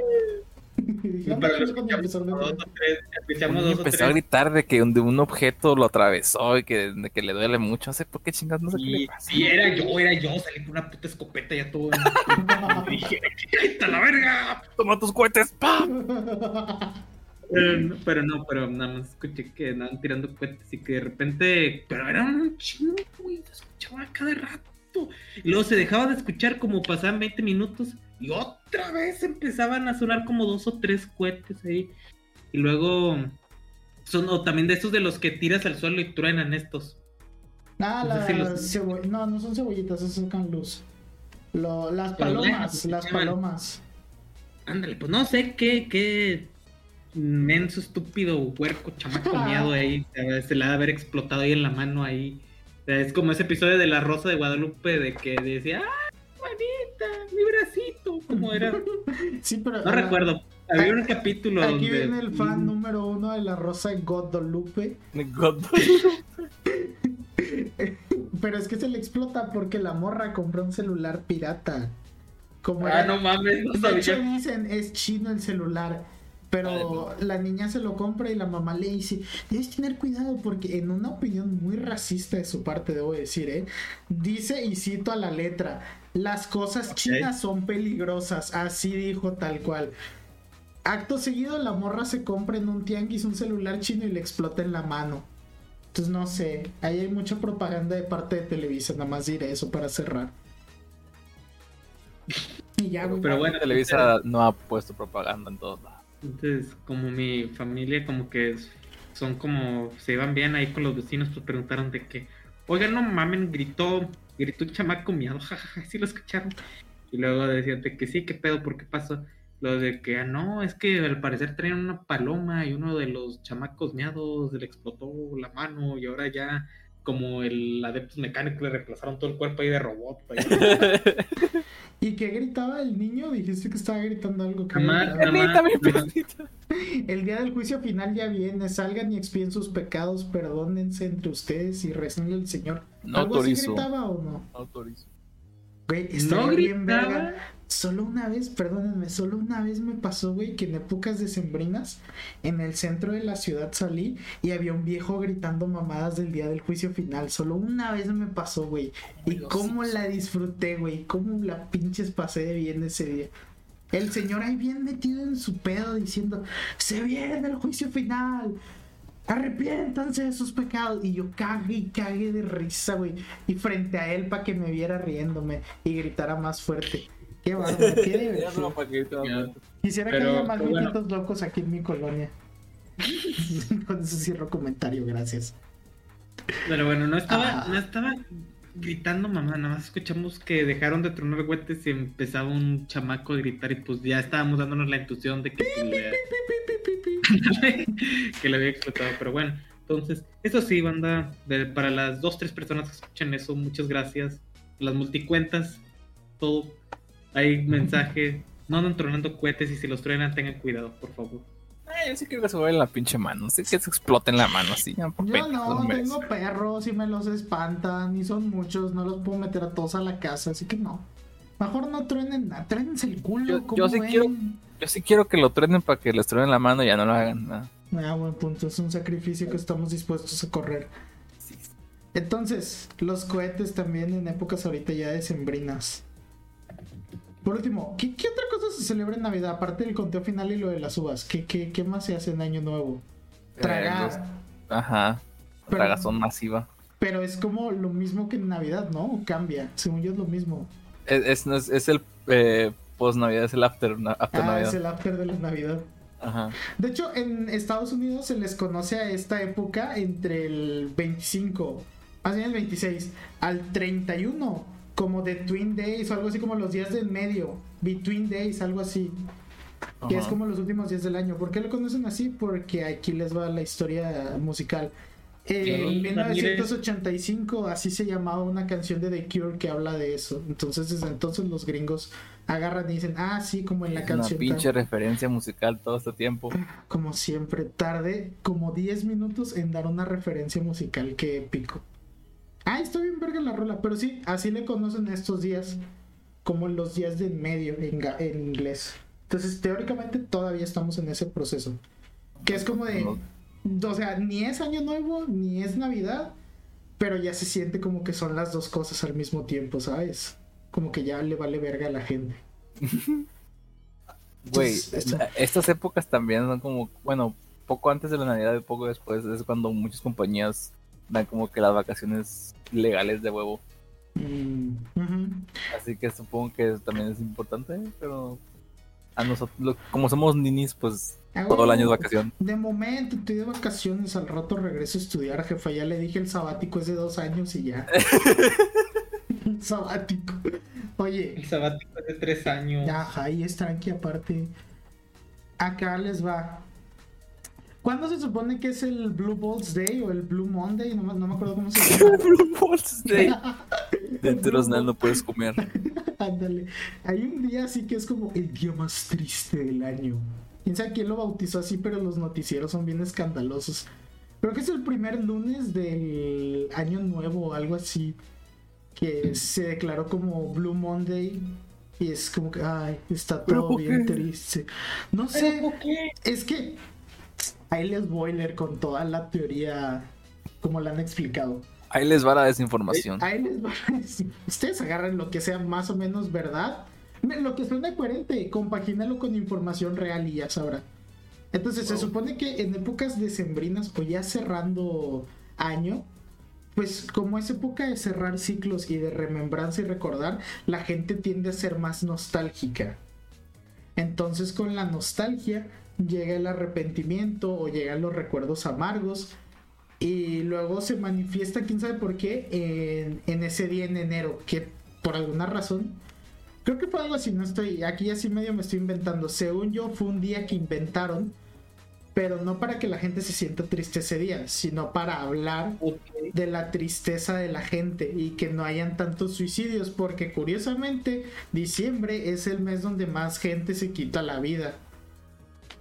Dije, Pero escuchamos empezó a dos empezó a gritar de que un, de un objeto lo atravesó y que, de que le duele mucho. No sé por qué chingados, no sé qué le Y, pasa. y era yo, era yo, salí con una puta escopeta ya todo. <laughs> y dije, ¡ahí está la verga! Toma tus cohetes, ¡pam! <laughs> Pero no, pero no, pero nada más escuché que andaban tirando cohetes y que de repente. Pero era un chingo, güey, se escuchaba cada rato. Y luego se dejaba de escuchar como pasaban 20 minutos y otra vez empezaban a sonar como dos o tres cohetes ahí. Y luego. Son o también de esos de los que tiras al suelo y truenan estos. Ah, No si los- cebo- No, no son cebollitas, esas sacan luz. Lo- las palomas, las palomas. Ándale, pues no sé qué, qué menso, estúpido, huerco, chamaco miado ahí. Se, le ha de haber explotado ahí en la mano ahí. O sea, es como ese episodio de La Rosa de Guadalupe de que decía, ¡ah, manita, mi bracito! ¿Cómo era? <laughs> Sí, pero. No ah, recuerdo. Había un capítulo Aquí donde... viene el fan número uno de la Rosa Guadalupe. God- <laughs> Pero es que se le explota porque la morra compró un celular pirata. Como Ah, era- no mames, no De hecho sabía. dicen, es chino el celular. Pero la niña se lo compra y la mamá le dice, debes tener cuidado porque en una opinión muy racista de su parte, debo decir, ¿eh? Dice, y cito a la letra, las cosas chinas son peligrosas, así dijo tal cual. Acto seguido, la morra se compra en un tianguis un celular chino y le explota en la mano. Entonces no sé, ahí hay mucha propaganda de parte de Televisa, nada más diré eso para cerrar. Y ya, güey. Pero bueno, Televisa no ha puesto propaganda en todos lados. Entonces, como mi familia, como que son como, se iban bien ahí con los vecinos, pues preguntaron de que, oigan, no mamen, gritó, gritó un chamaco miado, <laughs> jajaja, sí lo escucharon. Y luego decían de que sí, qué pedo, ¿por qué pasó? Lo de que, ah, no, es que al parecer traían una paloma y uno de los chamacos miados le explotó la mano y ahora ya, como el adeptos mecánicos, le reemplazaron todo el cuerpo ahí de robot. ahí. <laughs> ¿Y qué gritaba el niño? Dijiste que estaba gritando algo. que. El día del juicio final ya viene. Salgan y expíen sus pecados. Perdónense entre ustedes y recenle al Señor. No ¿Algo así autorizo. gritaba o no? No autorizo. Güey, está No bien verga. Solo una vez, perdónenme, solo una vez me pasó, güey, que en épocas decembrinas en el centro de la ciudad salí y había un viejo gritando mamadas del día del juicio final. Solo una vez me pasó, güey. Y cómo la disfruté, güey. Cómo la pinches pasé de bien ese día. El señor ahí bien metido en su pedo diciendo, se viene el juicio final. Arrepiéntanse de sus pecados. Y yo cagué y cagué de risa, güey. Y frente a él para que me viera riéndome y gritara más fuerte. Qué bárbaro, qué <laughs> Ya divertido. que. Quisiera que haya más bueno. viejitos locos aquí en mi colonia. <laughs> Con eso cierro comentario, gracias. Pero bueno, no estaba, Ah. no estaba gritando mamá, nada más escuchamos que dejaron de tronar cohetes y empezaba un chamaco a gritar y pues ya estábamos dándonos la intuición de que, pues, le, <laughs> que le había explotado. Pero bueno, entonces, eso sí, banda, de- para las dos, tres personas que escuchan eso, muchas gracias. Las multicuentas, todo, hay mensaje, no andan tronando cohetes y si los truenan tengan cuidado, por favor. Ay, yo sí quiero que se en la pinche mano. Sí que se explote en la mano, así. Yo no, tengo perros y me los espantan y son muchos, no los puedo meter a todos a la casa, así que no. Mejor no truenen nada, truénense el culo. Yo- ¿cómo yo sí ven? quiero- Yo sí quiero que lo truenen para que les truenen la mano y ya no lo hagan. nada. Ah, buen punto, es un sacrificio que estamos dispuestos a correr. Entonces, los cohetes también en épocas ahorita ya decembrinas. Por último, ¿qué, qué otra cosa se celebra en Navidad? Aparte del conteo final y lo de las uvas, ¿qué, qué, qué más se hace en Año Nuevo? Eh, los- Ajá. Pero- Tragazón masiva. Pero es como lo mismo que en Navidad, ¿no? ¿O cambia? Según yo es lo mismo. Es, es, es- el eh, post Navidad, es el after, after Ah, Navidad. es el after de la Navidad. Ajá. De hecho, en Estados Unidos se les conoce a esta época entre el 25, más bien el 26, al 31, como de Twin Days o algo así como los días del medio, Between Days, algo así. Que es como los últimos días del año. ¿Por qué lo conocen así? Porque aquí les va la historia musical. En Sí, 1985 así se llamaba una canción de The Cure que habla de eso. Entonces desde entonces los gringos agarran y dicen, ah, sí, como en la una canción. tal". pinche referencia musical todo este tiempo. Como siempre, tarde como 10 minutos en dar una referencia musical. Qué épico. Ah, está bien verga la rola, pero sí, así le conocen estos días, como los días de en medio en, inglés. Entonces, teóricamente todavía estamos en ese proceso. Que es como de, o sea, ni es año nuevo, ni es Navidad, pero ya se siente como que son las dos cosas al mismo tiempo, ¿sabes? Como que ya le vale verga a la gente. <laughs> Güey, esto- estas épocas también son como, bueno, poco antes de la Navidad y poco después es cuando muchas compañías dan como que las vacaciones legales de huevo. Mm. Así que supongo que eso también es importante, pero a nosotros, lo- como somos ninis, pues Ah, todo el año es vacación. De momento estoy de vacaciones, al rato regreso a estudiar, jefa. Ya le dije el sabático es de dos años y ya. <laughs> sabático. Oye, El sabático es de tres años. ajá, y es tranqui aparte. Acá les va. ¿Cuándo se supone que es el Blue Balls Day o el Blue Monday? No, me- no me acuerdo cómo se <laughs> llama. Blue Balls Day. <laughs> De enteros Nel no puedes comer. <laughs> Ándale. Hay un día así que es como el día más triste del año. Quién sabe quién lo bautizó así, pero los noticieros son bien escandalosos. Creo que es el primer lunes del año nuevo o algo así. Que se declaró como Blue Monday. Y es como que, ay, está ¿Pero todo bien triste. No ¿Pero sé, es que ahí les leer con toda la teoría como la han explicado. Ahí les va la desinformación. Ahí les va. <laughs> Ustedes agarran lo que sea más o menos verdad. Lo que suena coherente, compagínalo con información real y ya sabrá. Entonces se supone que en épocas decembrinas o ya cerrando año, pues como es época de cerrar ciclos y de remembranza y recordar, la gente tiende a ser más nostálgica. Entonces con la nostalgia llega el arrepentimiento o llegan los recuerdos amargos y luego se manifiesta, quién sabe por qué, en, en ese día en enero, que por alguna razón, creo que fue algo así, no estoy, aquí así medio me estoy inventando, según yo fue un día que inventaron, pero no para que la gente se sienta triste ese día, sino para hablar de la tristeza de la gente y que no hayan tantos suicidios, porque curiosamente diciembre es el mes donde más gente se quita la vida.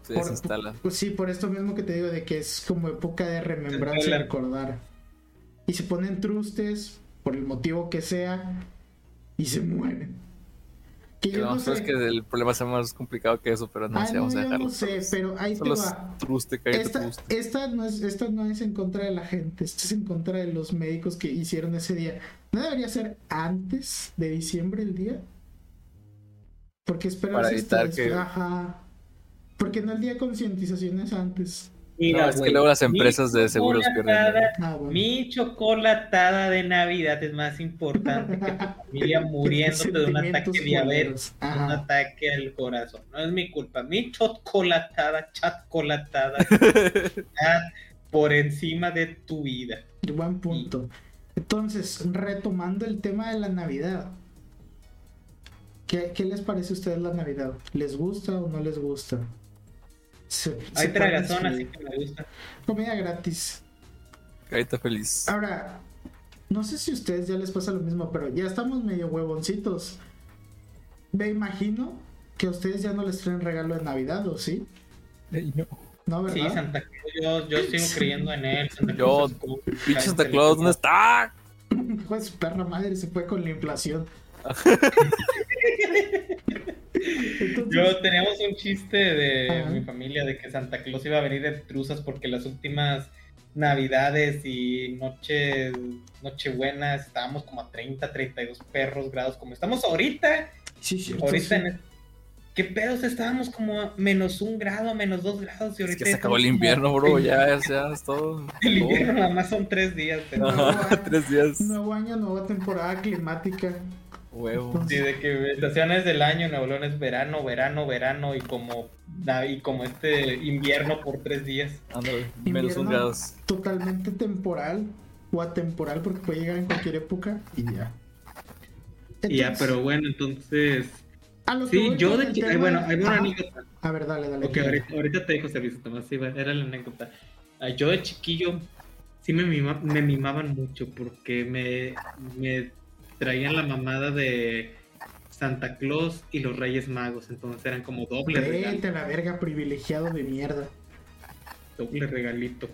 Se Por- desinstala. Pues sí, por esto mismo que te digo de que es como época de remembranza y recordar. Y se ponen trustes por el motivo que sea y se mueren. Que yo no no, sé. es que el problema es más complicado que eso, pero no Ah, sé, no, vamos a dejarlo. no sé, pero ahí te va. truste, Esta, truste. esta, no es, esta no es en contra de la gente, esta es en contra de los médicos que hicieron ese día. ¿No debería ser antes de diciembre el día? Porque esperarse Para evitar que-. Ajá. Porque no el día de concientización es antes. Mira, No, es que luego las mi empresas de seguros pierden chocolatada- Ah, bueno. Mi chocolatada de Navidad es más importante que tu familia <laughs> muriéndote de un ataque diabético, culeros. un ataque al corazón. No es mi culpa. Mi chocolatada, chatcolatada, <laughs> está por encima de tu vida. Buen punto. Entonces, retomando el tema de la Navidad. ¿Qué, qué les parece a ustedes la Navidad? ¿Les gusta o no les gusta? Se- Hay tragazón, así que me gusta. Comida gratis. Carita feliz. Ahora, no sé si a ustedes ya les pasa lo mismo, pero ya estamos medio huevoncitos. Me imagino que a ustedes ya no les traen regalo de Navidad, ¿o sí? No. ¿No, Sí, verdad? Santa Claus, yo, yo sigo creyendo en él. Santa Yo, Claus cool. Pinche Santa Claus, ¿dónde está? <laughs> Hijo de su perra madre, se fue con la inflación. Yo teníamos un chiste de Ajá. mi familia de que Santa Claus iba a venir de truzas porque las últimas navidades y noches nochebuenas estábamos como a 30, 32 perros grados como estamos ahorita. sí, cierto, Ahorita sí. en ¿Qué pedos? Estábamos como a menos un grado, menos dos grados y Es ahorita que se acabó el como- invierno, bro. Ya, ya es todo. <laughs> El invierno nada más son tres días. pero- Ajá, <laughs> tres días. Nuevo año, nueva temporada climática. Huevo. Sí, de que estaciones del año, Nuevo León es verano, verano, verano y como da- y como este invierno por tres días. Ándale, menos un grados. Totalmente temporal o atemporal porque puede llegar en cualquier época y ya. Y ya, Entonces, pero bueno, entonces. a lo que Sí, yo de tema- eh, bueno, hay una anécdota. A ver, dale, dale. Ok, ahorita, ahorita te dijo servicio, Tomás, sí, era la anécdota. Ah, Yo de chiquillo sí me, mima- me mimaban mucho porque me, me traían la mamada de Santa Claus y los Reyes Magos, entonces eran como doble regalo, Vete a la verga, privilegiado de mierda. doble regalito.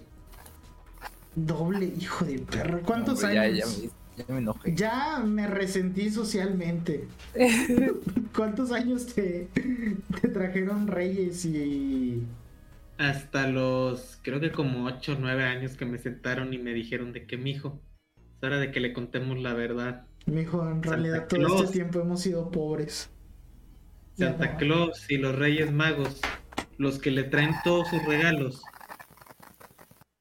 Doble hijo de perro. ¿Cuántos años? Ya, me, ya me enojé. Ya me resentí socialmente. <laughs> ¿Cuántos años te, te trajeron reyes y... Hasta los, creo que como 8 o 9 años que me sentaron y me dijeron de que mijo, es hora de que le contemos la verdad. Mijo, en Santa realidad todo Claus. este tiempo hemos sido pobres. Santa. Claus y los Reyes Magos, los que le traen todos sus regalos,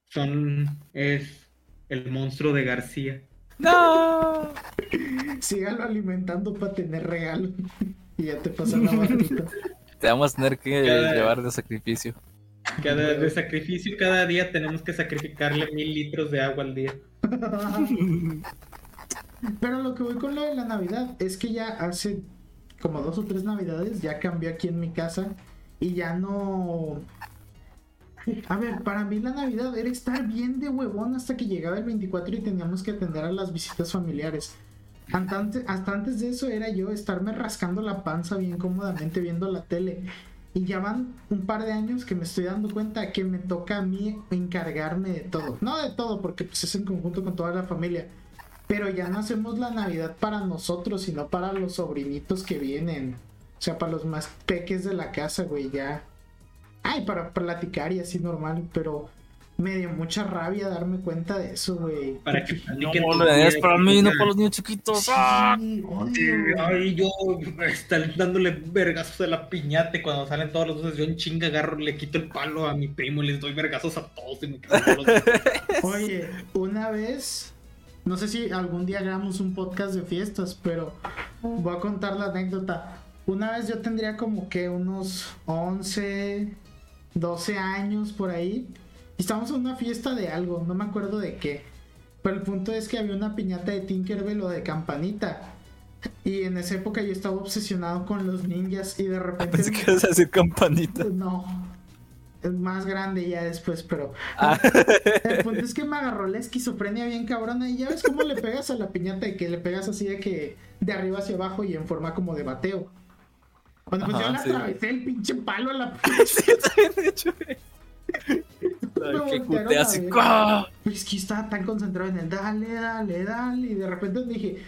son es el monstruo de García. ¡No! Sígalo alimentando para tener regalo. y ya te pasan la barrita. Te vamos a tener que Cada- llevar de sacrificio. Cada de sacrificio, cada día tenemos que sacrificarle mil litros de agua al día. <laughs> Pero lo que voy con lo de la Navidad es que ya hace como dos o tres Navidades ya cambió aquí en mi casa y ya no... A ver, para mí la Navidad era estar bien de huevón hasta que llegaba el 24 y teníamos que atender a las visitas familiares. Hasta antes, hasta antes de eso era yo estarme rascando la panza bien cómodamente viendo la tele. Y ya van un par de años que me estoy dando cuenta que me toca a mí encargarme de todo. No de todo, porque pues es en conjunto con toda la familia. Pero ya no hacemos la Navidad para nosotros, sino para los sobrinitos que vienen. O sea, para los más peques de la casa, güey, ya. Ay, para platicar y así normal, pero me dio mucha rabia darme cuenta de eso, güey. Para que No, tus es para mí, no para los niños chiquitos. ¡Ah! Sí, güey. Ay, yo están dándole vergazos a la piñata y cuando salen todas las luces yo en chinga agarro, le quito el palo a mi primo y les doy vergazos a todos y me quedo los- Oye, una vez, no sé si algún día hagamos un podcast de fiestas, pero voy a contar la anécdota. Una vez yo tendría como que unos 11, 12 años por ahí. Y estábamos en una fiesta de algo, no me acuerdo de qué. Pero el punto es que había una piñata de Tinkerbell o de Campanita. Y en esa época yo estaba obsesionado con los ninjas y de repente... <laughs> Pensé que ibas a decir campanita. No, más grande ya después, pero... Ah. <laughs> El punto es que me agarró la esquizofrenia bien cabrona y ya ves cómo le pegas a la piñata y que le pegas así de que de arriba hacia abajo y en forma como de bateo. Cuando pues Ajá, yo le sí. atravesé el pinche palo a la <laughs> Sí, he hecho <laughs> Me que así. ¡ah! Pues que estaba tan concentrado en el dale, dale, dale. Y de repente dije,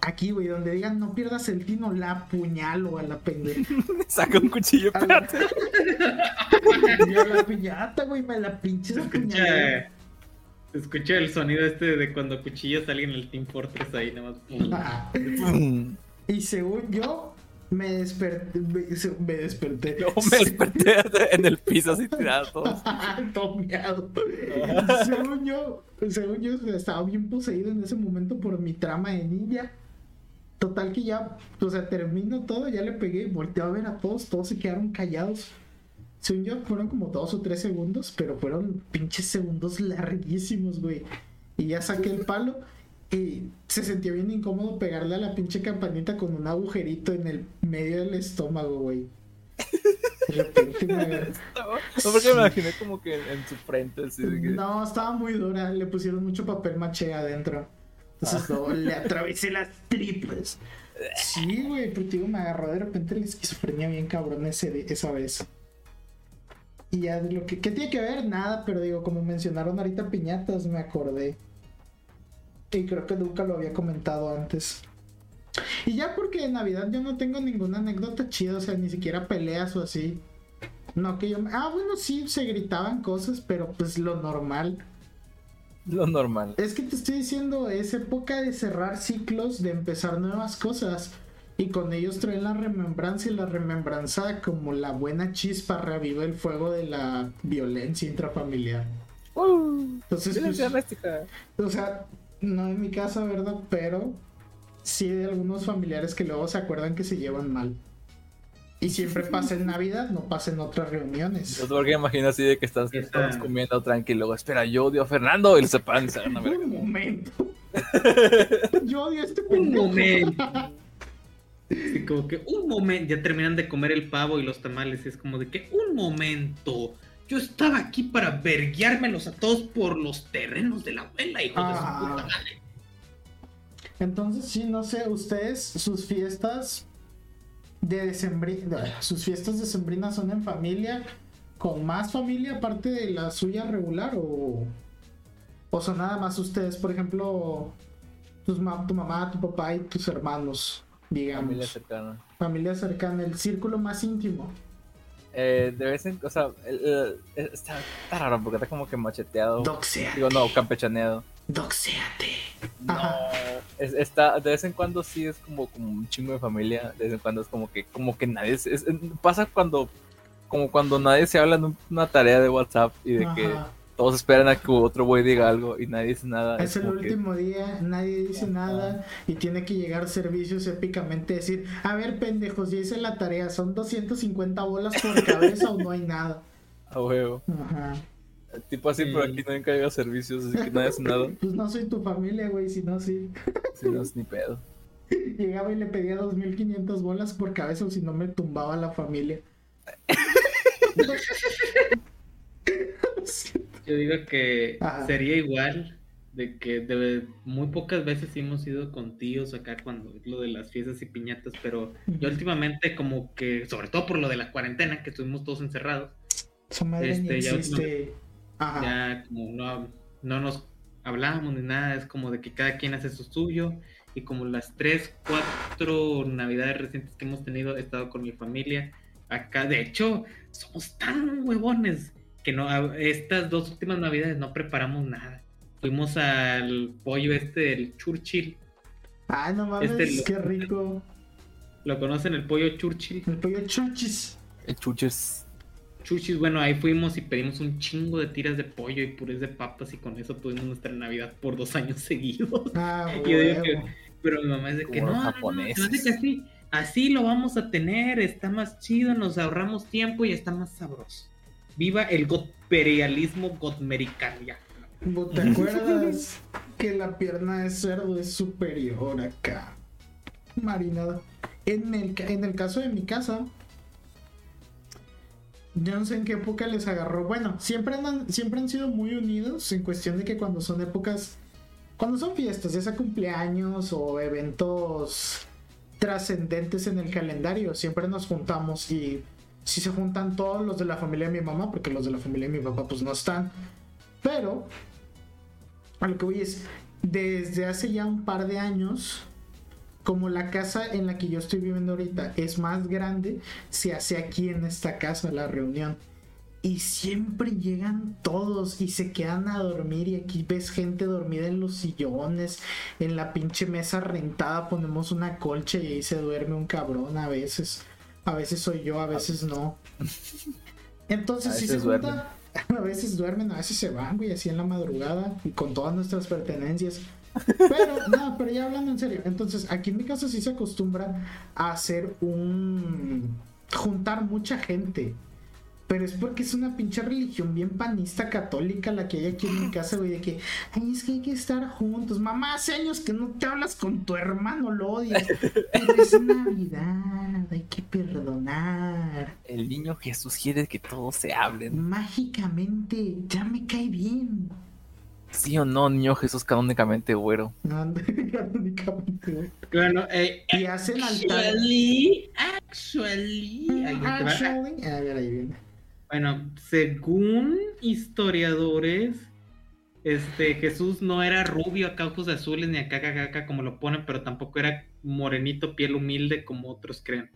aquí, güey, donde digan no pierdas el tino, la apuñalo a la pendeja. <laughs> Saca un cuchillo, la, espérate. <laughs> y a la piñata, güey, me la pinches apuñalé. escucha, el sonido este de cuando cuchillas a alguien en el Team Fortress ahí nada más. Ah. Y según yo, me desperté. Me, me desperté. Luego me desperté <laughs> en el piso así tirado miado. según yo, según yo, estaba bien poseído en ese momento por mi trama de ninja. Total que ya, o sea, termino todo, ya le pegué, volteo a ver a todos, todos se quedaron callados. Según yo, fueron como dos o tres segundos, pero fueron pinches segundos larguísimos, güey. Y ya saqué el palo y se sentía bien incómodo pegarle a la pinche campanita con un agujerito en el medio del estómago, güey. De repente me No, porque me imaginé como que en, en su frente, así de que. No, estaba muy dura. Le pusieron mucho papel maché adentro. Entonces, no, le atravesé las tripas. Sí, güey, pero digo, me agarró de repente la esquizofrenia bien cabrón ese, esa vez. Y ya de lo que. ¿Qué tiene que ver? Nada, pero digo, como mencionaron ahorita piñatas, me acordé. Y creo que nunca lo había comentado antes. Y ya porque de Navidad yo no tengo ninguna anécdota chida, o sea, ni siquiera peleas o así. No que yo... Ah, bueno, sí, se gritaban cosas, pero pues lo normal. Lo normal. Es que te estoy diciendo, es época de cerrar ciclos, de empezar nuevas cosas. Y con ellos traen la remembranza y la remembranza como la buena chispa revive el fuego de la violencia intrafamiliar. Uh, Entonces, pues, o sea, no en mi casa, ¿verdad? Pero sí de algunos familiares que luego se acuerdan que se llevan mal. Y siempre pasa en Navidad, no pasa en otras reuniones. Yo porque imagino así de que estás, estás comiendo tranquilo. Espera, yo odio a Fernando y se paran y se van a ver. Un momento. <laughs> yo odio a este Un momento. <laughs> Sí, como que un momento, ya terminan de comer el pavo y los tamales, y es como de que un momento, yo estaba aquí para verguiármelos a todos por los terrenos de la abuela, hijo de su Ah. puta madre. Entonces, sí, no sé, ustedes, sus fiestas de decembrina, sus fiestas decembrinas son en familia, con más familia aparte de la suya regular o, o son nada más ustedes, por ejemplo, tus ma- tu mamá, tu papá y tus hermanos, digamos. Familia cercana. Familia cercana, el círculo más íntimo. Eh, de vez en o sea, el- el- está, está raro porque está como que macheteado. Doxeate, Digo, no, campechaneado. Doxeate. No, es- está, de vez en cuando sí es como, como un chingo de familia, de vez en cuando es como que, como que nadie, es- es- pasa cuando, como cuando nadie se habla en una tarea de WhatsApp y de que todos esperan a que otro güey diga algo y nadie dice nada. Es el que- último día, nadie dice Ajá. nada y tiene que llegar servicios épicamente decir, a ver pendejos, ya hice la tarea, son 250 bolas por cabeza o no hay nada. <laughs> a huevo. Ajá. Tipo así, pero Sí. aquí nunca llega servicios, así que nadie hace nada. <laughs> Pues no soy tu familia, güey, si no, sí. Si no es ni pedo. <laughs> Llegaba y le pedía 2500 bolas por cabeza o si no me tumbaba la familia. <laughs> Yo digo que Ajá. sería igual de que de, muy pocas veces hemos ido con tíos acá cuando es lo de las fiestas y piñatas, pero yo últimamente como que, sobre todo por lo de la cuarentena, que estuvimos todos encerrados, Su madre ni Este, ya existe. Ajá. ya como no, no nos hablábamos ni nada, es como de que cada quien hace su suyo y como las tres, cuatro navidades recientes que hemos tenido he estado con mi familia acá, de hecho somos tan huevones que no, estas dos últimas navidades no preparamos nada. Fuimos al pollo este, el Churchill, Ay, no mames, este lo- qué rico. lo conocen el pollo Churchill. El pollo chuchis. El chuches. Chuchis, bueno, ahí fuimos y pedimos un chingo de tiras de pollo y purés de papas y con eso tuvimos nuestra Navidad por dos años <laughs> seguidos. Ah, Y yo digo huevo. Pero mi mamá es de que no, no, no, que así, así lo vamos a tener, está más chido, nos ahorramos tiempo y está más sabroso. Viva el imperialismo godmericano ya. ¿Te <laughs> acuerdas que la pierna de cerdo es superior acá? Marinada. En el, en el caso de mi casa, no sé en qué época les agarró. Bueno, siempre han, siempre han sido muy unidos en cuestión de que cuando son épocas, cuando son fiestas, ya sea cumpleaños o eventos trascendentes en el calendario, siempre nos juntamos y si se juntan todos los de la familia de mi mamá, porque los de la familia de mi papá pues no están. Pero a lo que voy es, desde hace ya un par de años, como la casa en la que yo estoy viviendo ahorita es más grande, se hace aquí en esta casa la reunión. Y siempre llegan todos y se quedan a dormir y aquí ves gente dormida en los sillones, en la pinche mesa rentada ponemos una colcha y ahí se duerme un cabrón a veces. A veces soy yo, a veces no. Entonces si se duermen. junta, <laughs> a veces duermen, a veces se van, güey, así en la madrugada y con todas nuestras pertenencias. Pero, no, pero ya hablando en serio, entonces aquí en mi casa sí se acostumbra a hacer un. juntar mucha gente. Pero es porque es una pinche religión bien panista católica la que hay aquí en mi casa, güey, de que, ay, es que hay que estar juntos. Mamá, hace años que no te hablas con tu hermano, lo odias. Pero es Navidad, hay que perdonar. El niño Jesús quiere que todos se hablen. Mágicamente, ya me cae bien. ¿Sí o no, niño Jesús canónicamente güero? <laughs> Canónicamente, güey. Bueno, eh, Y hacen altar. actually, actually, ahí. Actually, a ver, ahí viene. Bueno, según historiadores, este Jesús no era rubio, acá ojos azules, ni acá, acá, acá, acá, como lo ponen, pero tampoco era morenito, piel humilde, como otros creen.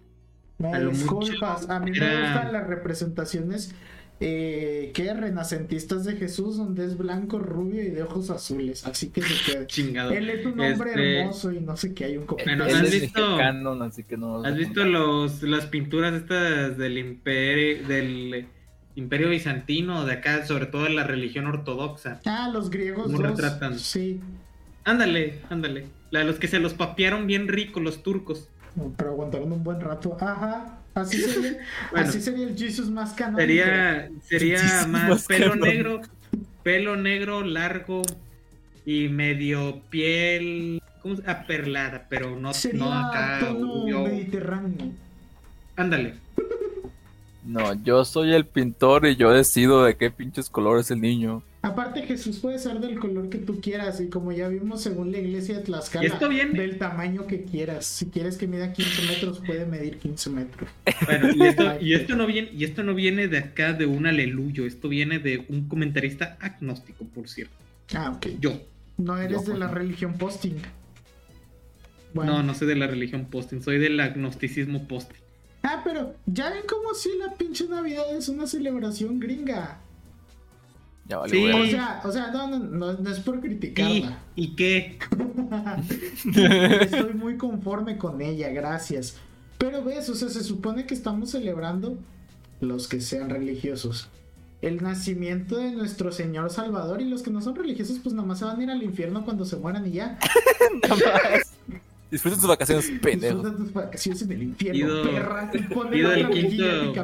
Me A lo disculpas, mucho a mí me era- gustan las representaciones eh, que renacentistas de Jesús, donde es blanco, rubio y de ojos azules. Así que se queda. <laughs> Chingado. Él es un hombre Este, hermoso y no sé qué hay un. Bueno, ¿has visto- mexicano, así que no. ¿Has visto los, las pinturas estas del imperio, del imperio bizantino, de acá, sobre todo de la religión ortodoxa? Ah, los griegos ¿Cómo retratan? Sí. Ándale, ándale. La de los que se los papearon bien rico, los turcos. pero aguantaron un buen rato. Ajá. Así sería, <laughs> Bueno. así sería el Jesus más canónico. Sería, sería más pelo negro, pelo negro largo y medio piel ¿cómo se- aperlada, pero no, Sería no acá. tono yo- mediterráneo. Ándale. No, yo soy el pintor y yo decido de qué pinches color es el niño. Aparte, Jesús puede ser del color que tú quieras, y como ya vimos según la iglesia de Tlaxcala, del tamaño que quieras. Si quieres que mida 15 metros, puede medir 15 metros. Bueno, y esto, y esto no viene, y esto no viene de acá de un aleluyo, esto viene de un comentarista agnóstico, por cierto. Ah, ok. Yo. No eres Yo, de la no. religión posting. Bueno. No, no soy de la religión posting, soy del agnosticismo posting. Ah, pero ya ven como si la pinche Navidad es una celebración gringa. Ya vale, Sí. O sea, o sea, no, no, no, no es por ¿Y, criticarla. ¿Y qué? <laughs> Estoy muy conforme con ella, gracias. Pero ves, o sea, se supone que estamos celebrando los que sean religiosos. El nacimiento de nuestro Señor Salvador y los que no son religiosos pues nada más se van a ir al infierno cuando se mueran y ya. <laughs> Nada más. Disfruten sus vacaciones, pendejos. Disfruta tus vacaciones en el infierno, Pido- perra. Pido el quinto-.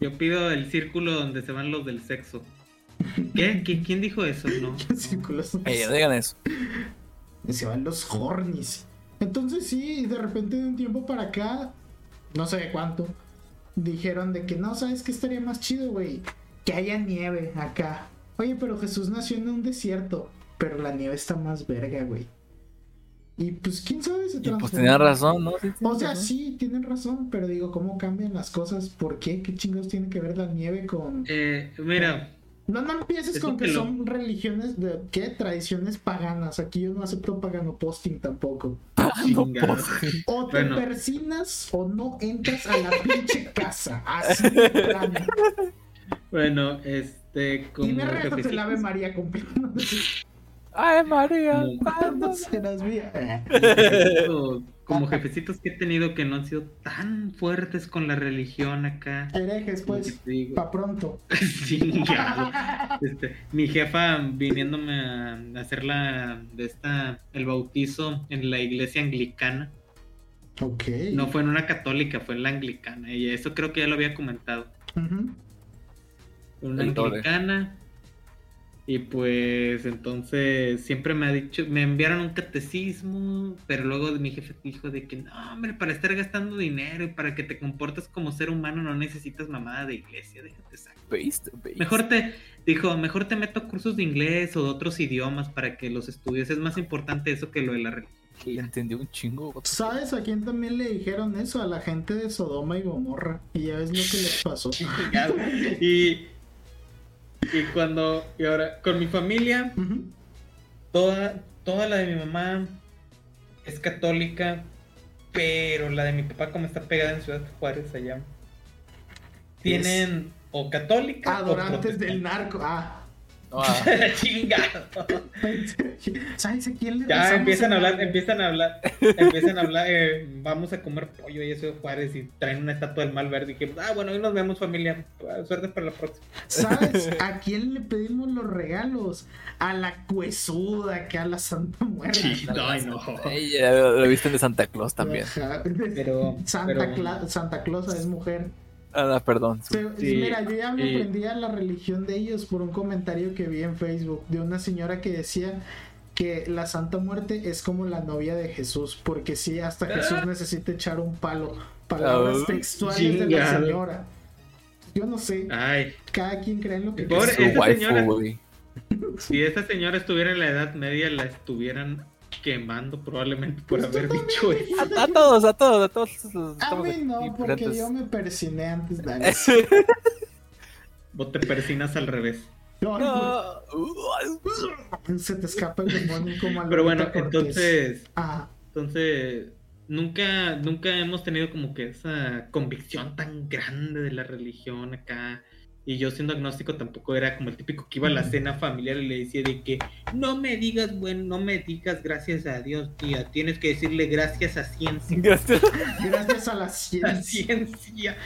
Yo pido el círculo donde se van los del sexo. ¿Qué? ¿Qui- ¿Quién dijo eso? No. <laughs> Círculos. Ey, no digan eso. se van los hornies. Entonces sí, de repente de un tiempo para acá, no sé de cuánto, dijeron de que no, ¿sabes qué estaría más chido, güey? Que haya nieve acá. Oye, pero Jesús nació en un desierto, pero la nieve está más verga, güey. Y pues quién sabe se Y pues tenían razón, ¿no? Sí, O sea, sí, tienen razón, pero digo, ¿cómo cambian las cosas? ¿Por qué? ¿Qué chingados tiene que ver la nieve con...? Eh, mira, No, no empieces Eso con que que lo- son religiones de, ¿qué? Tradiciones paganas. Aquí yo no acepto pagano posting tampoco. No chingado. puedo. O te Bueno. persinas o no entras a la <laughs> pinche casa. Así de plano. Bueno, este, como Y me el Ave María completo. Ay, María. ¿Cuándo serás mía? Como jefecitos que he tenido que no han sido tan fuertes con la religión acá. Herejes, pues. Pa' pronto. <laughs> chingado. Este, mi jefa viniéndome a hacer la de esta el bautizo en la iglesia anglicana. Ok. No fue en una católica, fue en la anglicana. Y eso creo que ya lo había comentado. Ujú. una El doble. anglicana. Y pues entonces siempre me ha dicho, me enviaron un catecismo, pero luego mi jefe dijo de que no, hombre, para estar gastando dinero y para que te comportes como ser humano no necesitas mamada de iglesia, déjate sacar. Based, based. Mejor te, dijo, mejor te meto a cursos de inglés o de otros idiomas para que los estudies. Es más importante eso que lo de la religión. Le entendí un chingo. ¿Sabes a quién también le dijeron eso? A la gente de Sodoma y Gomorra. Y ya ves lo que les pasó. <laughs> y, y cuando, y ahora, con mi familia. Toda, toda la de mi mamá es católica, pero la de mi papá, como está pegada en Ciudad Juárez allá, tienen o católica Adorantes o del narco. Ah. Ah, <laughs> chingado. <laughs> ¿Sabes a quién le Ya empiezan a hablar, empiezan a hablar, empiezan a hablar, eh, vamos a comer pollo y eso de Juárez y traen una estatua del mal verde y que, ah, bueno, hoy nos vemos familia, suerte para la próxima. ¿Sabes <laughs> a quién le pedimos los regalos? A la cuesuda, que a la Santa Muerte. Sí. Ay, no. Ey, ya lo lo viste de Santa Claus también. Ajá. Pero, Santa, pero- Cla- Santa Claus es mujer. Ah, perdón. Se- Sí, mira, yo ya me y- aprendí a la religión de ellos por un comentario que vi en Facebook de una señora que decía que la Santa Muerte es como la novia de Jesús, porque sí, hasta Jesús necesita echar un palo. Palabras Ah, textuales de la señora. Yo no sé, Ay, cada quien cree en lo que Pobre- esa señora- si esa señora estuviera en la Edad Media, la estuvieran quemando probablemente por Pues haber dicho eso. A, a todos, a todos, a todos. A mí no, porque yo me persiné antes de eso. Vos te persinas al revés. No, No. Se te escapa el demonio como Pero bueno, entonces, Ah, entonces, nunca, nunca hemos tenido como que esa convicción tan grande de la religión acá. Y yo siendo agnóstico tampoco era como el típico que iba a la cena familiar y le decía de que no me digas, bueno, no me digas gracias a Dios, tía, tienes que decirle gracias a ciencia. Gracias. gracias a la <laughs> La ciencia.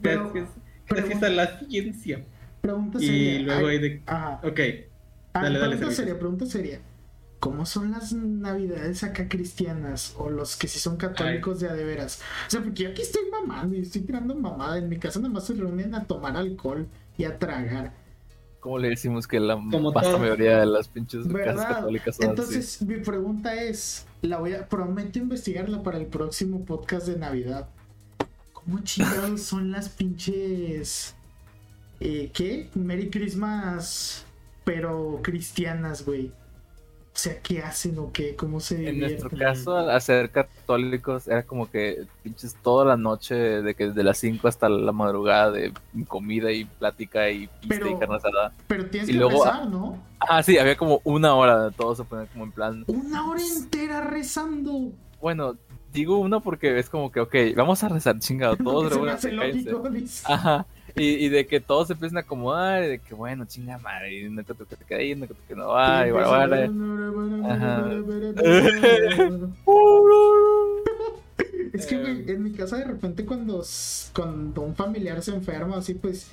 Pero- Gracias, pero- gracias a la ciencia. Pregunta Y seria. luego Ay, hay de... Ajá. Ok, Ah, Dale, pregunta seria, pregunta seria. ¿Cómo son las navidades acá cristianas? O los que sí son católicos de a de veras. O sea, porque yo aquí estoy mamando y estoy tirando mamada. En mi casa nada más se reúnen a tomar alcohol y a tragar. ¿Cómo le decimos que la Como vasta mayoría de las pinches casas católicas son así? Entonces, mi pregunta es, la voy a prometo investigarla para el próximo podcast de Navidad. ¿Cómo chingados <laughs> son las pinches eh, qué? Merry Christmas pero cristianas, güey. O sea, ¿qué hacen o qué? ¿Cómo se En nuestro divierten? caso, al ser católicos, era como que pinches toda la noche, de que desde las 5 hasta la madrugada, de comida y plática y pista y carne asada. Pero tienes y que luego- rezar, ¿no? Ah, sí, había como una hora de todo se ponía como en plan. Una hora entera rezando. Bueno, digo uno porque es como que, ok, vamos a rezar, chingado, <laughs> todos se me hace lógico, dice. Ajá. Y, y de que todos se empiezan a acomodar, y de que bueno, chinga madre, y no que te quede ahí, no que te no va, y Ajá. <laughs> Es que, Eh. güey, en mi casa de repente cuando, cuando un familiar se enferma, así pues,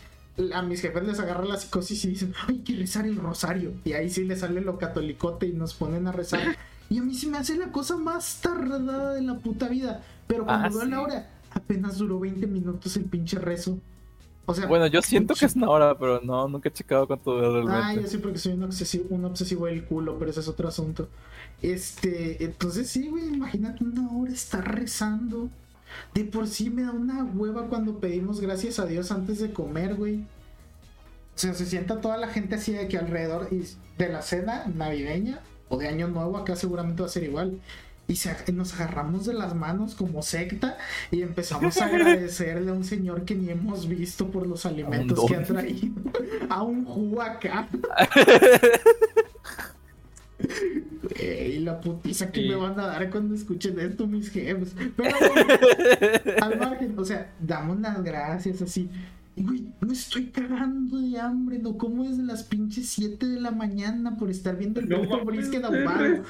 a mis jefes les agarra la psicosis y dicen, hay que rezar el rosario. Y ahí sí les sale lo catolicote y nos ponen a rezar. Y a mí se me hace la cosa más tardada de la puta vida. Pero cuando Ah, veo sí. la hora, apenas duró 20 minutos el pinche rezo. O sea, Bueno, yo siento que es una hora, pero no, nunca he checado cuánto Ah, realmente. yo sí, porque soy un obsesivo, un obsesivo del culo, pero ese es otro asunto. Este, entonces sí, güey, imagínate una hora estar rezando. De por sí me da una hueva cuando pedimos gracias a Dios antes de comer, güey. O sea, se sienta toda la gente así de que alrededor y de la cena navideña o de Año Nuevo, acá seguramente va a ser igual. Y se- nos agarramos de las manos como secta y empezamos a <laughs> agradecerle a un señor que ni hemos visto por los alimentos que ha traído. <laughs> A un jugo acá. <laughs> Ey, la putiza que Sí. me van a dar cuando escuchen esto mis jefes. Pero bueno, al margen, o sea, damos las gracias así. Y güey, me estoy cagando de hambre, no como desde las pinches 7 de la mañana por estar viendo el No puto mames, brisket ahumado.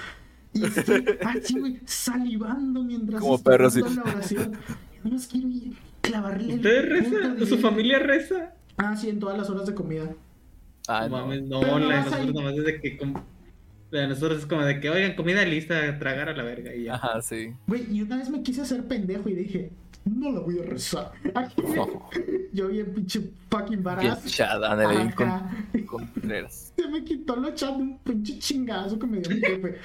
Y estoy así, güey, salivando mientras Como perro, sí. dando la oración. No más quiero clavarle ¿Ustedes rezan? ¿Su familia reza? Ah, sí, en todas las horas de comida. Ah, no no. mames, no, Pero la de nosotros nomás desde que. com- La de nosotros es como de que, oigan, comida lista, tragar a la verga y ya. Ajá, sí. Güey, y una vez me quise hacer pendejo y dije, no la voy a rezar. Aquí, <laughs> yo bien pinche fucking Bien barazo. chada, Nelly, con, con. Se me quitó lo chat de un pinche chingazo que me dio mi jefe.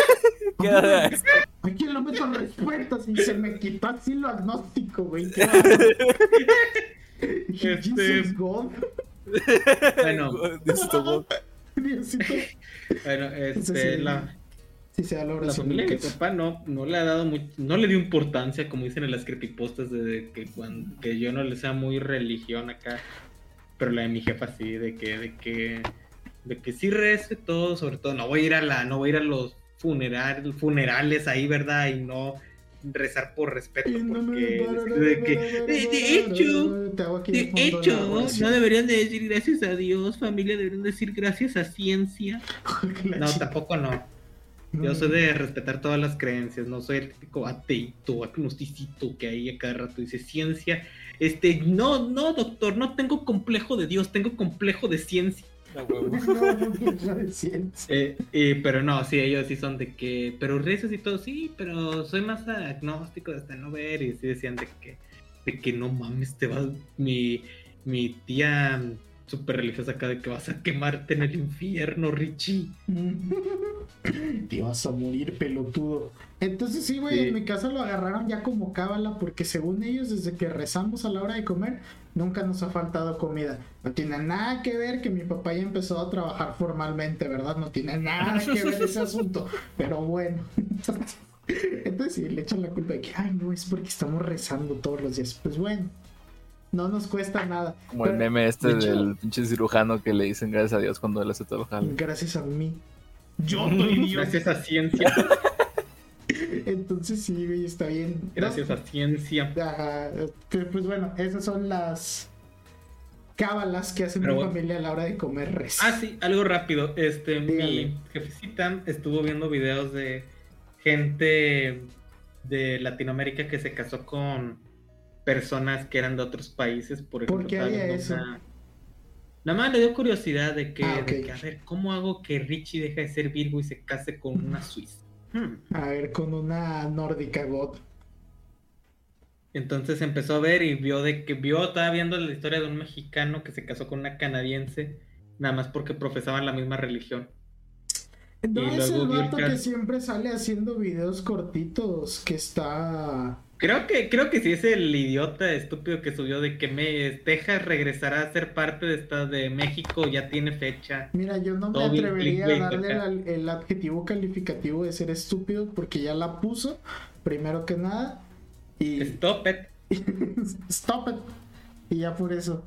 <laughs> ¿Qué era eso? ¿A quién lo meto respuestas? Y se me quitó así lo agnóstico, güey. <laughs> Qué. Dije, Este- Jesus God. Bueno, Diosito, Diosito. bueno, Entonces, este, sí. la, Si se da la familia de mi papá no, no le ha dado mucho, no le dio importancia, como dicen en las creepypastas, de que, cuando, que yo no le sea muy religión acá, pero la de mi jefa sí, de que, de que, de que sí rece todo, sobre todo, no voy a ir a la, no voy a ir a los funeral, funerales ahí, ¿verdad? Y no rezar por respeto, porque de que, de, de hecho, de hecho, no deberían de decir gracias a Dios, familia, deberían decir gracias a ciencia. <laughs> No, tampoco no. Yo soy de respetar todas las creencias, no soy el típico ateito, agnosticito que ahí a cada rato dice ciencia. Este, no, no, doctor, no tengo complejo de Dios, tengo complejo de ciencia. <laughs> No, no de. Eh, eh, pero no, sí, ellos sí son de que, pero rezas y todo, sí, pero soy más agnóstico hasta no ver. Y sí decían de que, de que no mames, te vas, mi, mi tía súper religiosa acá de que vas a quemarte en el infierno, Richie. <laughs> Te vas a morir, pelotudo. Entonces sí, güey, Sí. en mi casa lo agarraron ya como cábala porque según ellos, desde que rezamos a la hora de comer, nunca nos ha faltado comida. No tiene nada que ver que mi papá ya empezó a trabajar formalmente, ¿verdad? No tiene nada que ver ese <laughs> asunto. Pero bueno. Entonces sí, le echan la culpa de que, ay, no, es porque estamos rezando todos los días. Pues bueno, no nos cuesta nada. Como el meme este de hecho- del pinche cirujano que le dicen gracias a Dios cuando él hace todo el jale. Gracias a mí. Yo <laughs> soy Dios. Gracias a ciencia, <laughs> Entonces sí, güey, está bien. No, gracias a ciencia. Ajá, pero, pues bueno, esas son las cábalas que hace Pero mi bueno. familia a la hora de comer res. Ah, sí, algo rápido. Este, Dígale. mi jefecita estuvo viendo videos de gente de Latinoamérica que se casó con personas que eran de otros países. Por ejemplo, ¿Por qué había viendo eso? una- Nada más le dio curiosidad de que, Ah, de que, a ver, ¿cómo hago que Richie deje de ser Virgo y se case con una suiza? Hmm. A ver, con una nórdica god. Entonces empezó a ver y vio de que vio, estaba viendo la historia de un mexicano que se casó con una canadiense, nada más porque profesaban la misma religión. No Y es el luego vio el vato que siempre sale haciendo videos cortitos, que está... Creo que, creo que sí es el idiota estúpido que subió de que me Texas regresará a ser parte de esta de México, ya tiene fecha. Mira, yo no me atrevería a darle el, el adjetivo calificativo de ser estúpido porque ya la puso, primero que nada. Y... Stop it. <laughs> Stop it. Y ya por eso.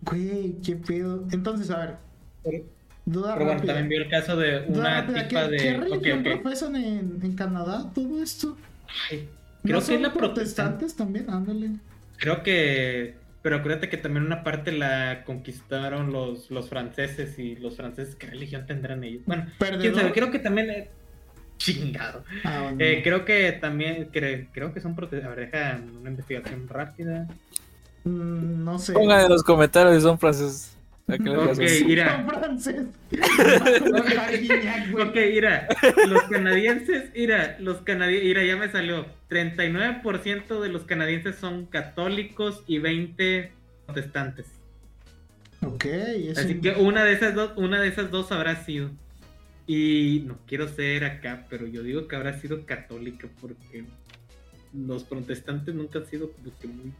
Güey, qué pedo. Entonces, a ver, duda rápida. también vio el caso de una tipa ¿Qué, de. ¿qué religión profesan en, en Canadá todo esto? Ay, ¿No creo que son es la protestante. protestantes también? Ándale. Creo que. Pero acuérdate que también una parte la conquistaron los, los franceses y los franceses, ¿qué religión tendrán ellos? Bueno, quién sabe, creo que también. eh, chingado. Ah, bueno. Eh, creo que también. cre- creo que son protestantes. A ver, deja una investigación rápida. Mm, no sé. Pongan en los comentarios si son franceses. ¿A qué les Ok, mira. <laughs> Ok, mira, los canadienses, mira, los canadienses, mira, ya me salió. 39% de los canadienses son católicos y 20 protestantes. Ok, es Así un- que una de esas dos, una de esas dos habrá sido. Y no quiero ser acá, pero yo digo que habrá sido católica porque los protestantes nunca han sido como que muy.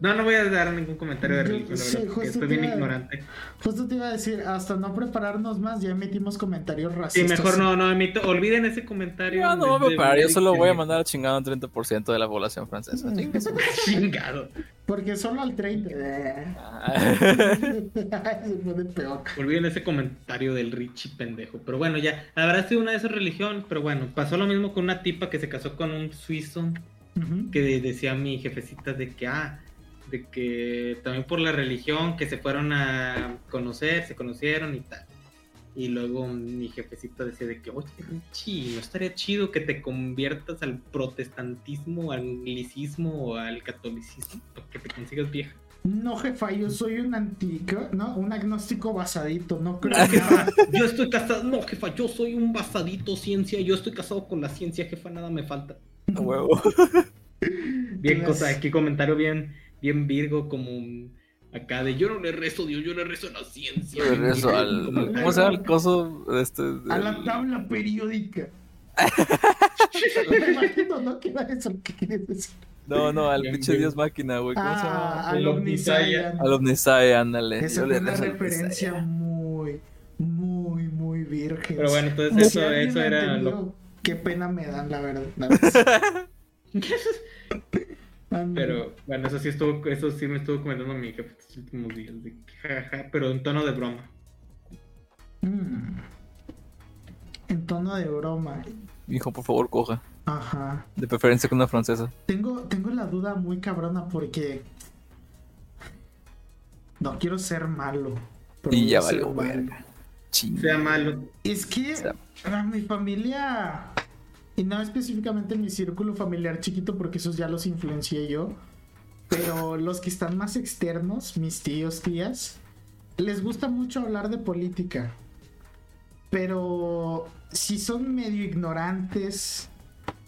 No, no voy a dar ningún comentario de religión, sí, estoy te bien iba a- ignorante. Justo te iba a decir, hasta no prepararnos más, ya emitimos comentarios Sí, racistas. mejor no, no emito, olviden ese comentario. Yo no voy a preparar, yo solo voy a mandar a chingar a un 30% de la población francesa. <laughs> Chingado. Porque solo al 30. <laughs> Ah. Se pone peor. Olviden ese comentario del Richie pendejo. Pero bueno, ya, habrá sido una de esas religiones, pero bueno, pasó lo mismo con una tipa que se casó con un suizo que de- decía mi jefecita de que, ah, de que también por la religión que se fueron a conocer, se conocieron y tal. Y luego mi jefecita decía de que, oye, Richie, ¿no estaría chido que te conviertas al protestantismo, al anglicismo o al catolicismo? Para que te consigas vieja. No, jefa, yo soy un antico, ¿no? Un agnóstico basadito, no creo No, que jefa, yo estoy casado. No, jefa, yo soy un basadito ciencia. Yo estoy casado con la ciencia, jefa, nada me falta. A huevo. Bien, Las- cosa, aquí comentario bien, bien Virgo, como un- acá de yo no le rezo a Dios, yo le rezo a la ciencia. Yo regreso al. Como- ¿Cómo se llama el coso? de Este, A la tabla periódica. Me <laughs> imagino, ¿no? ¿Qué eso lo que quieres decir? No, no, al pinche. Dios máquina, güey. ¿Cómo se llama? Ah, al El Omniscian. Al Omnisai, ándale. Esa Yo le fue una rezo al referencia muy, muy, muy virgen. Pero bueno, entonces Si eso, eso era entendió, lo... Qué pena me dan, la verdad. <laughs> <laughs> Pero bueno, eso sí estuvo, eso sí me estuvo comentando mi jefe estos últimos días, de que jaja, pero en tono de broma. Mm. En tono de broma. Hijo, por favor, coja. Ajá. De preferencia con una francesa. Tengo, tengo la duda muy cabrona porque. No quiero ser malo. pero Y ya a ser valió, verga. Sea malo. Es que a mi familia, y no específicamente mi círculo familiar chiquito, porque esos ya los influencié yo, pero los que están más externos, mis tíos, tías, les gusta mucho hablar de política. Pero si son medio ignorantes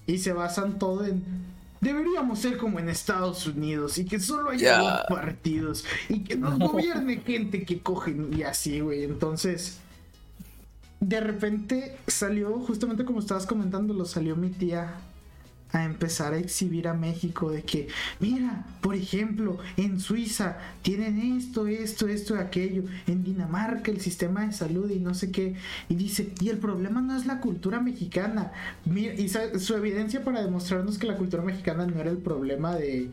y se basan todo en... Deberíamos ser como en Estados Unidos y que solo haya Ya. dos partidos y que nos gobierne <laughs> gente que cogen y así, güey. Entonces, de repente salió, justamente como estabas comentándolo, salió mi tía a empezar a exhibir a México de que, mira, por ejemplo, en Suiza tienen esto, esto, esto, aquello, en Dinamarca el sistema de salud y no sé qué, y dice, y el problema no es la cultura mexicana, mira, y su evidencia para demostrarnos que la cultura mexicana no era el problema de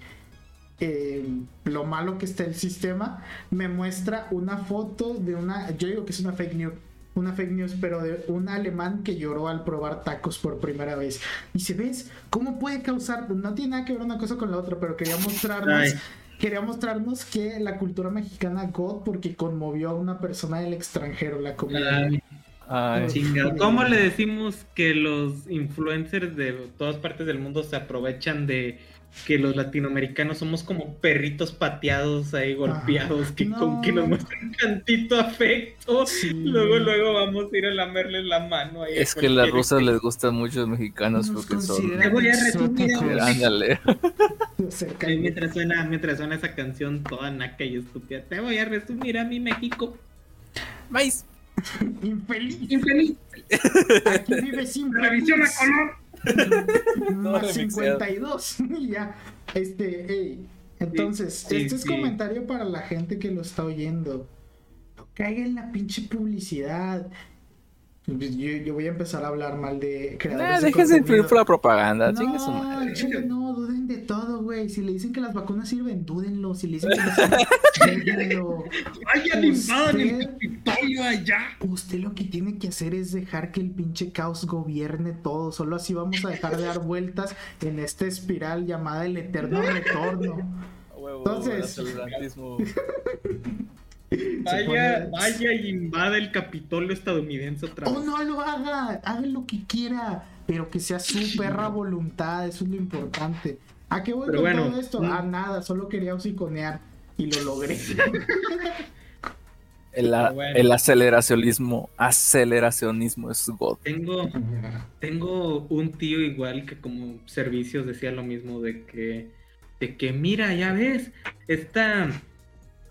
eh, lo malo que está el sistema, me muestra una foto de una, yo digo que es una fake news, una fake news, pero de un alemán que lloró al probar tacos por primera vez. Dice, ¿ves? ¿Cómo puede causar? No tiene nada que ver una cosa con la otra, pero quería mostrarnos, Ay. quería mostrarnos que la cultura mexicana God porque conmovió a una persona del extranjero la comida. Ay, Ay, chingado. ¿Cómo le decimos que los influencers de todas partes del mundo se aprovechan de que los latinoamericanos somos como perritos pateados ahí, golpeados, que con que no. nos muestran tantito afecto. Sí. Luego, luego vamos a ir a lamerles la mano ahí. a Es que a las rusas les gustan mucho los mexicanos Nos porque son. Te voy a resumir. Ándale. <laughs> Mientras suena, mientras suena esa canción toda naca y estúpida, te voy a resumir a mi México. Maíz. <laughs> Infeliz. Infeliz. Aquí vive sin Revisión a color. Más remixeado. 52. <laughs> Y ya. Este, ey. Entonces, Sí, este es sí. comentario para la gente que lo está oyendo. No caiga en la pinche publicidad. Yo, yo voy a empezar a hablar mal de creadores Nah, de déjense influir contenido. por la propaganda. Chingue su No, madre. chile no, duden de todo, güey. Si le dicen que las vacunas sirven, dúdenlo. Si le dicen que <laughs> no sirven, dúdenlo. Vayan, invadan el Capitolio allá. Usted lo que tiene que hacer es dejar que el pinche caos gobierne todo. Solo así vamos a dejar de dar vueltas en esta espiral llamada el eterno retorno. <laughs> Entonces-. <laughs> Vaya, pone- vaya y invada el Capitolio estadounidense otra O vez. Oh, no lo haga, haga lo que quiera, pero que sea su perra voluntad, eso es lo importante. ¿A qué voy Pero con bueno, todo esto? mm. A nada, solo quería hociconear y lo logré. El, a- Pero bueno. el aceleracionismo. Aceleracionismo es God. Tengo, tengo un tío igual que como servicios decía lo mismo de que, de que mira, ya ves, esta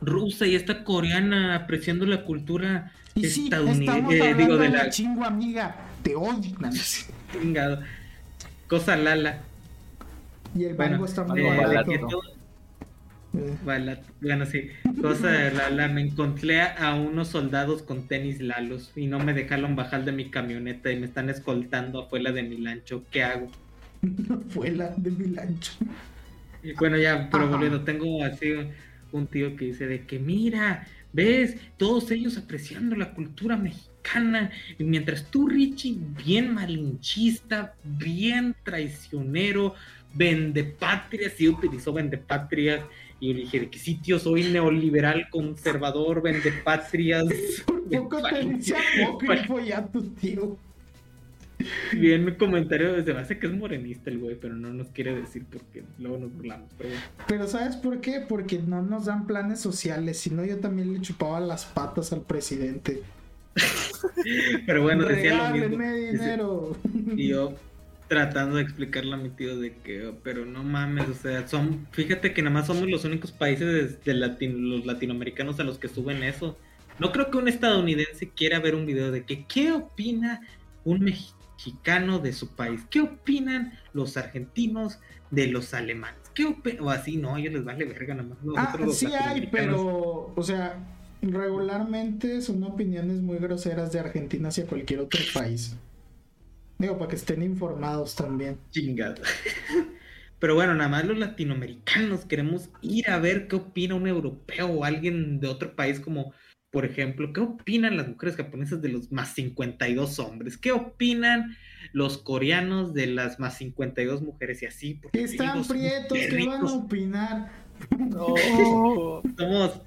rusa y esta coreana apreciando la cultura Y sí, estadounidense, eh, digo, de la chingo amiga, te odio. Chingada cosa lala. Y el Bueno, bango está muy eh, barato. Eh, bueno, sí, cosa de lala, me encontré a unos soldados con tenis lalos y no me dejaron bajar de mi camioneta y me están escoltando afuera de mi lancho. ¿Qué hago? <laughs> Fue la de mi lancho. Y Bueno, ya, pero volviendo, tengo así un tío que dice de que mira, ves, todos ellos apreciando la cultura mexicana, y mientras tú, Richie, bien malinchista, bien traicionero, vendepatrias, sí utilizó vendepatrias, y yo le dije de que sí, tío, soy neoliberal, conservador, vendepatrias, <laughs> Por poco te <laughs> dice apócrifo ya tu tío. <laughs> bien comentario, se me hace que es morenista el güey, pero no nos quiere decir porque luego nos burlamos, pero. Pero ¿sabes por qué? Porque no nos dan planes sociales. Si no, yo también le chupaba las patas al presidente. <laughs> Pero bueno, decía lo mismo. Dinero. Y yo <laughs> tratando de explicarle a mi tío de que, "Oh, pero no mames, o sea, son, fíjate que nada más somos los únicos países de, latin- los latinoamericanos a los que suben eso. No creo que un estadounidense quiera ver un video de que, ¿qué opina un mexicano de su país? ¿Qué opinan los argentinos de los alemanes? ¿Qué opinan? O así, no, a ellos les vale verga nada más. Ah, Nosotros los sí hay, pero, o sea, regularmente son opiniones muy groseras de Argentina hacia cualquier otro país. Digo, para que estén informados también. Chingada. <laughs> Pero bueno, nada más los latinoamericanos queremos ir a ver qué opina un europeo o alguien de otro país como, por ejemplo, qué opinan las mujeres japonesas de los más 52 hombres, qué opinan los coreanos de las más 52 mujeres y así. Porque Están prietos, ¿qué van a opinar? No. somos-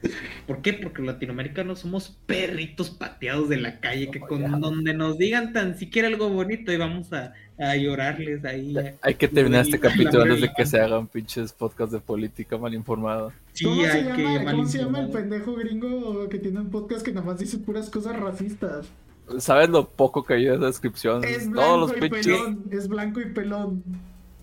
¿Por qué? Porque los latinoamericanos somos perritos pateados de la calle, que con donde nos digan tan siquiera algo bonito y vamos a, a llorarles ahí. Hay que terminar este capítulo antes de que se hagan pinches podcasts de política mal informados. Sí, ¿Cómo, se hay llama, que ¿Cómo se llama el pendejo gringo que tiene un podcast que nada más dice puras cosas racistas? ¿Sabes lo poco que ayuda esa descripción? Es Todos blanco los y pinches. pelón, es blanco y pelón.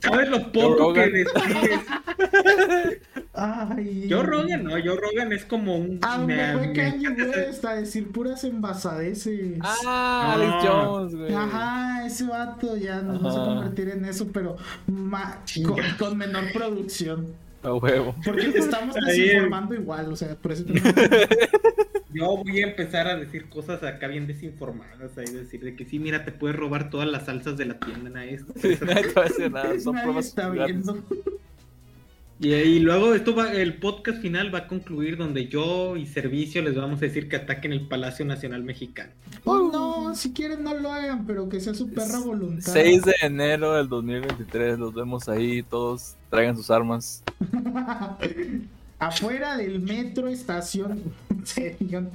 ¿Sabes lo poco que describes? <laughs> Ay. Yo Rogan, no, yo Rogan es como un. A donde me- fue me Kanye encanta ese- West a decir puras envasadeces. Ah, No. Alex Jones, güey. Ajá, ese vato ya nos vamos a Ajá. convertir en eso, pero ma- Chinga. con, con menor producción. A huevo. <laughs> Porque te <laughs> estamos Ahí. desinformando igual, o sea, por eso tenemos... <laughs> Yo voy a empezar a decir cosas acá bien desinformadas. Ahí decir de que sí, mira, te puedes robar todas las salsas de la tienda. Nadie, Nadie te va a decir nada, son Nadie pruebas está viendo. Y, y luego esto va, el podcast final va a concluir donde yo y Servicio les vamos a decir que ataquen el Palacio Nacional Mexicano. Oh, no, si quieren no lo hagan, pero que sea su perra voluntad. 6 de enero del 2023, los vemos ahí, todos traigan sus armas. <laughs> Afuera del metro estación. <laughs> Estación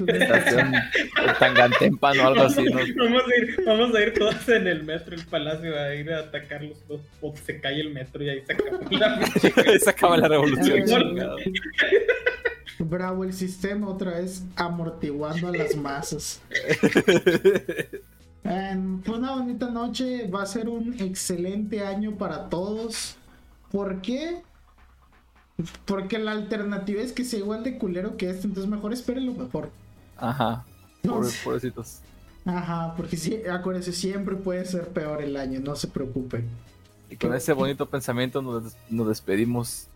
Tangantempan o algo así, ¿no? Vamos a, ir, vamos a ir todos en el metro, el palacio, a ir a atacarlos todos. O se cae el metro y ahí se acaba la <laughs> Se acaba la revolución. Bravo, el sistema otra vez amortiguando a las masas. <laughs> Em, Fue una bonita noche, va a ser un excelente año para todos. ¿Por qué? Porque la alternativa es que sea igual de culero que este, entonces mejor esperen lo mejor. Ajá. <laughs> Pobrecitos. Ajá, porque sí, acuérdense, siempre puede ser peor el año, no se preocupen. Y con ese bonito pensamiento nos, nos despedimos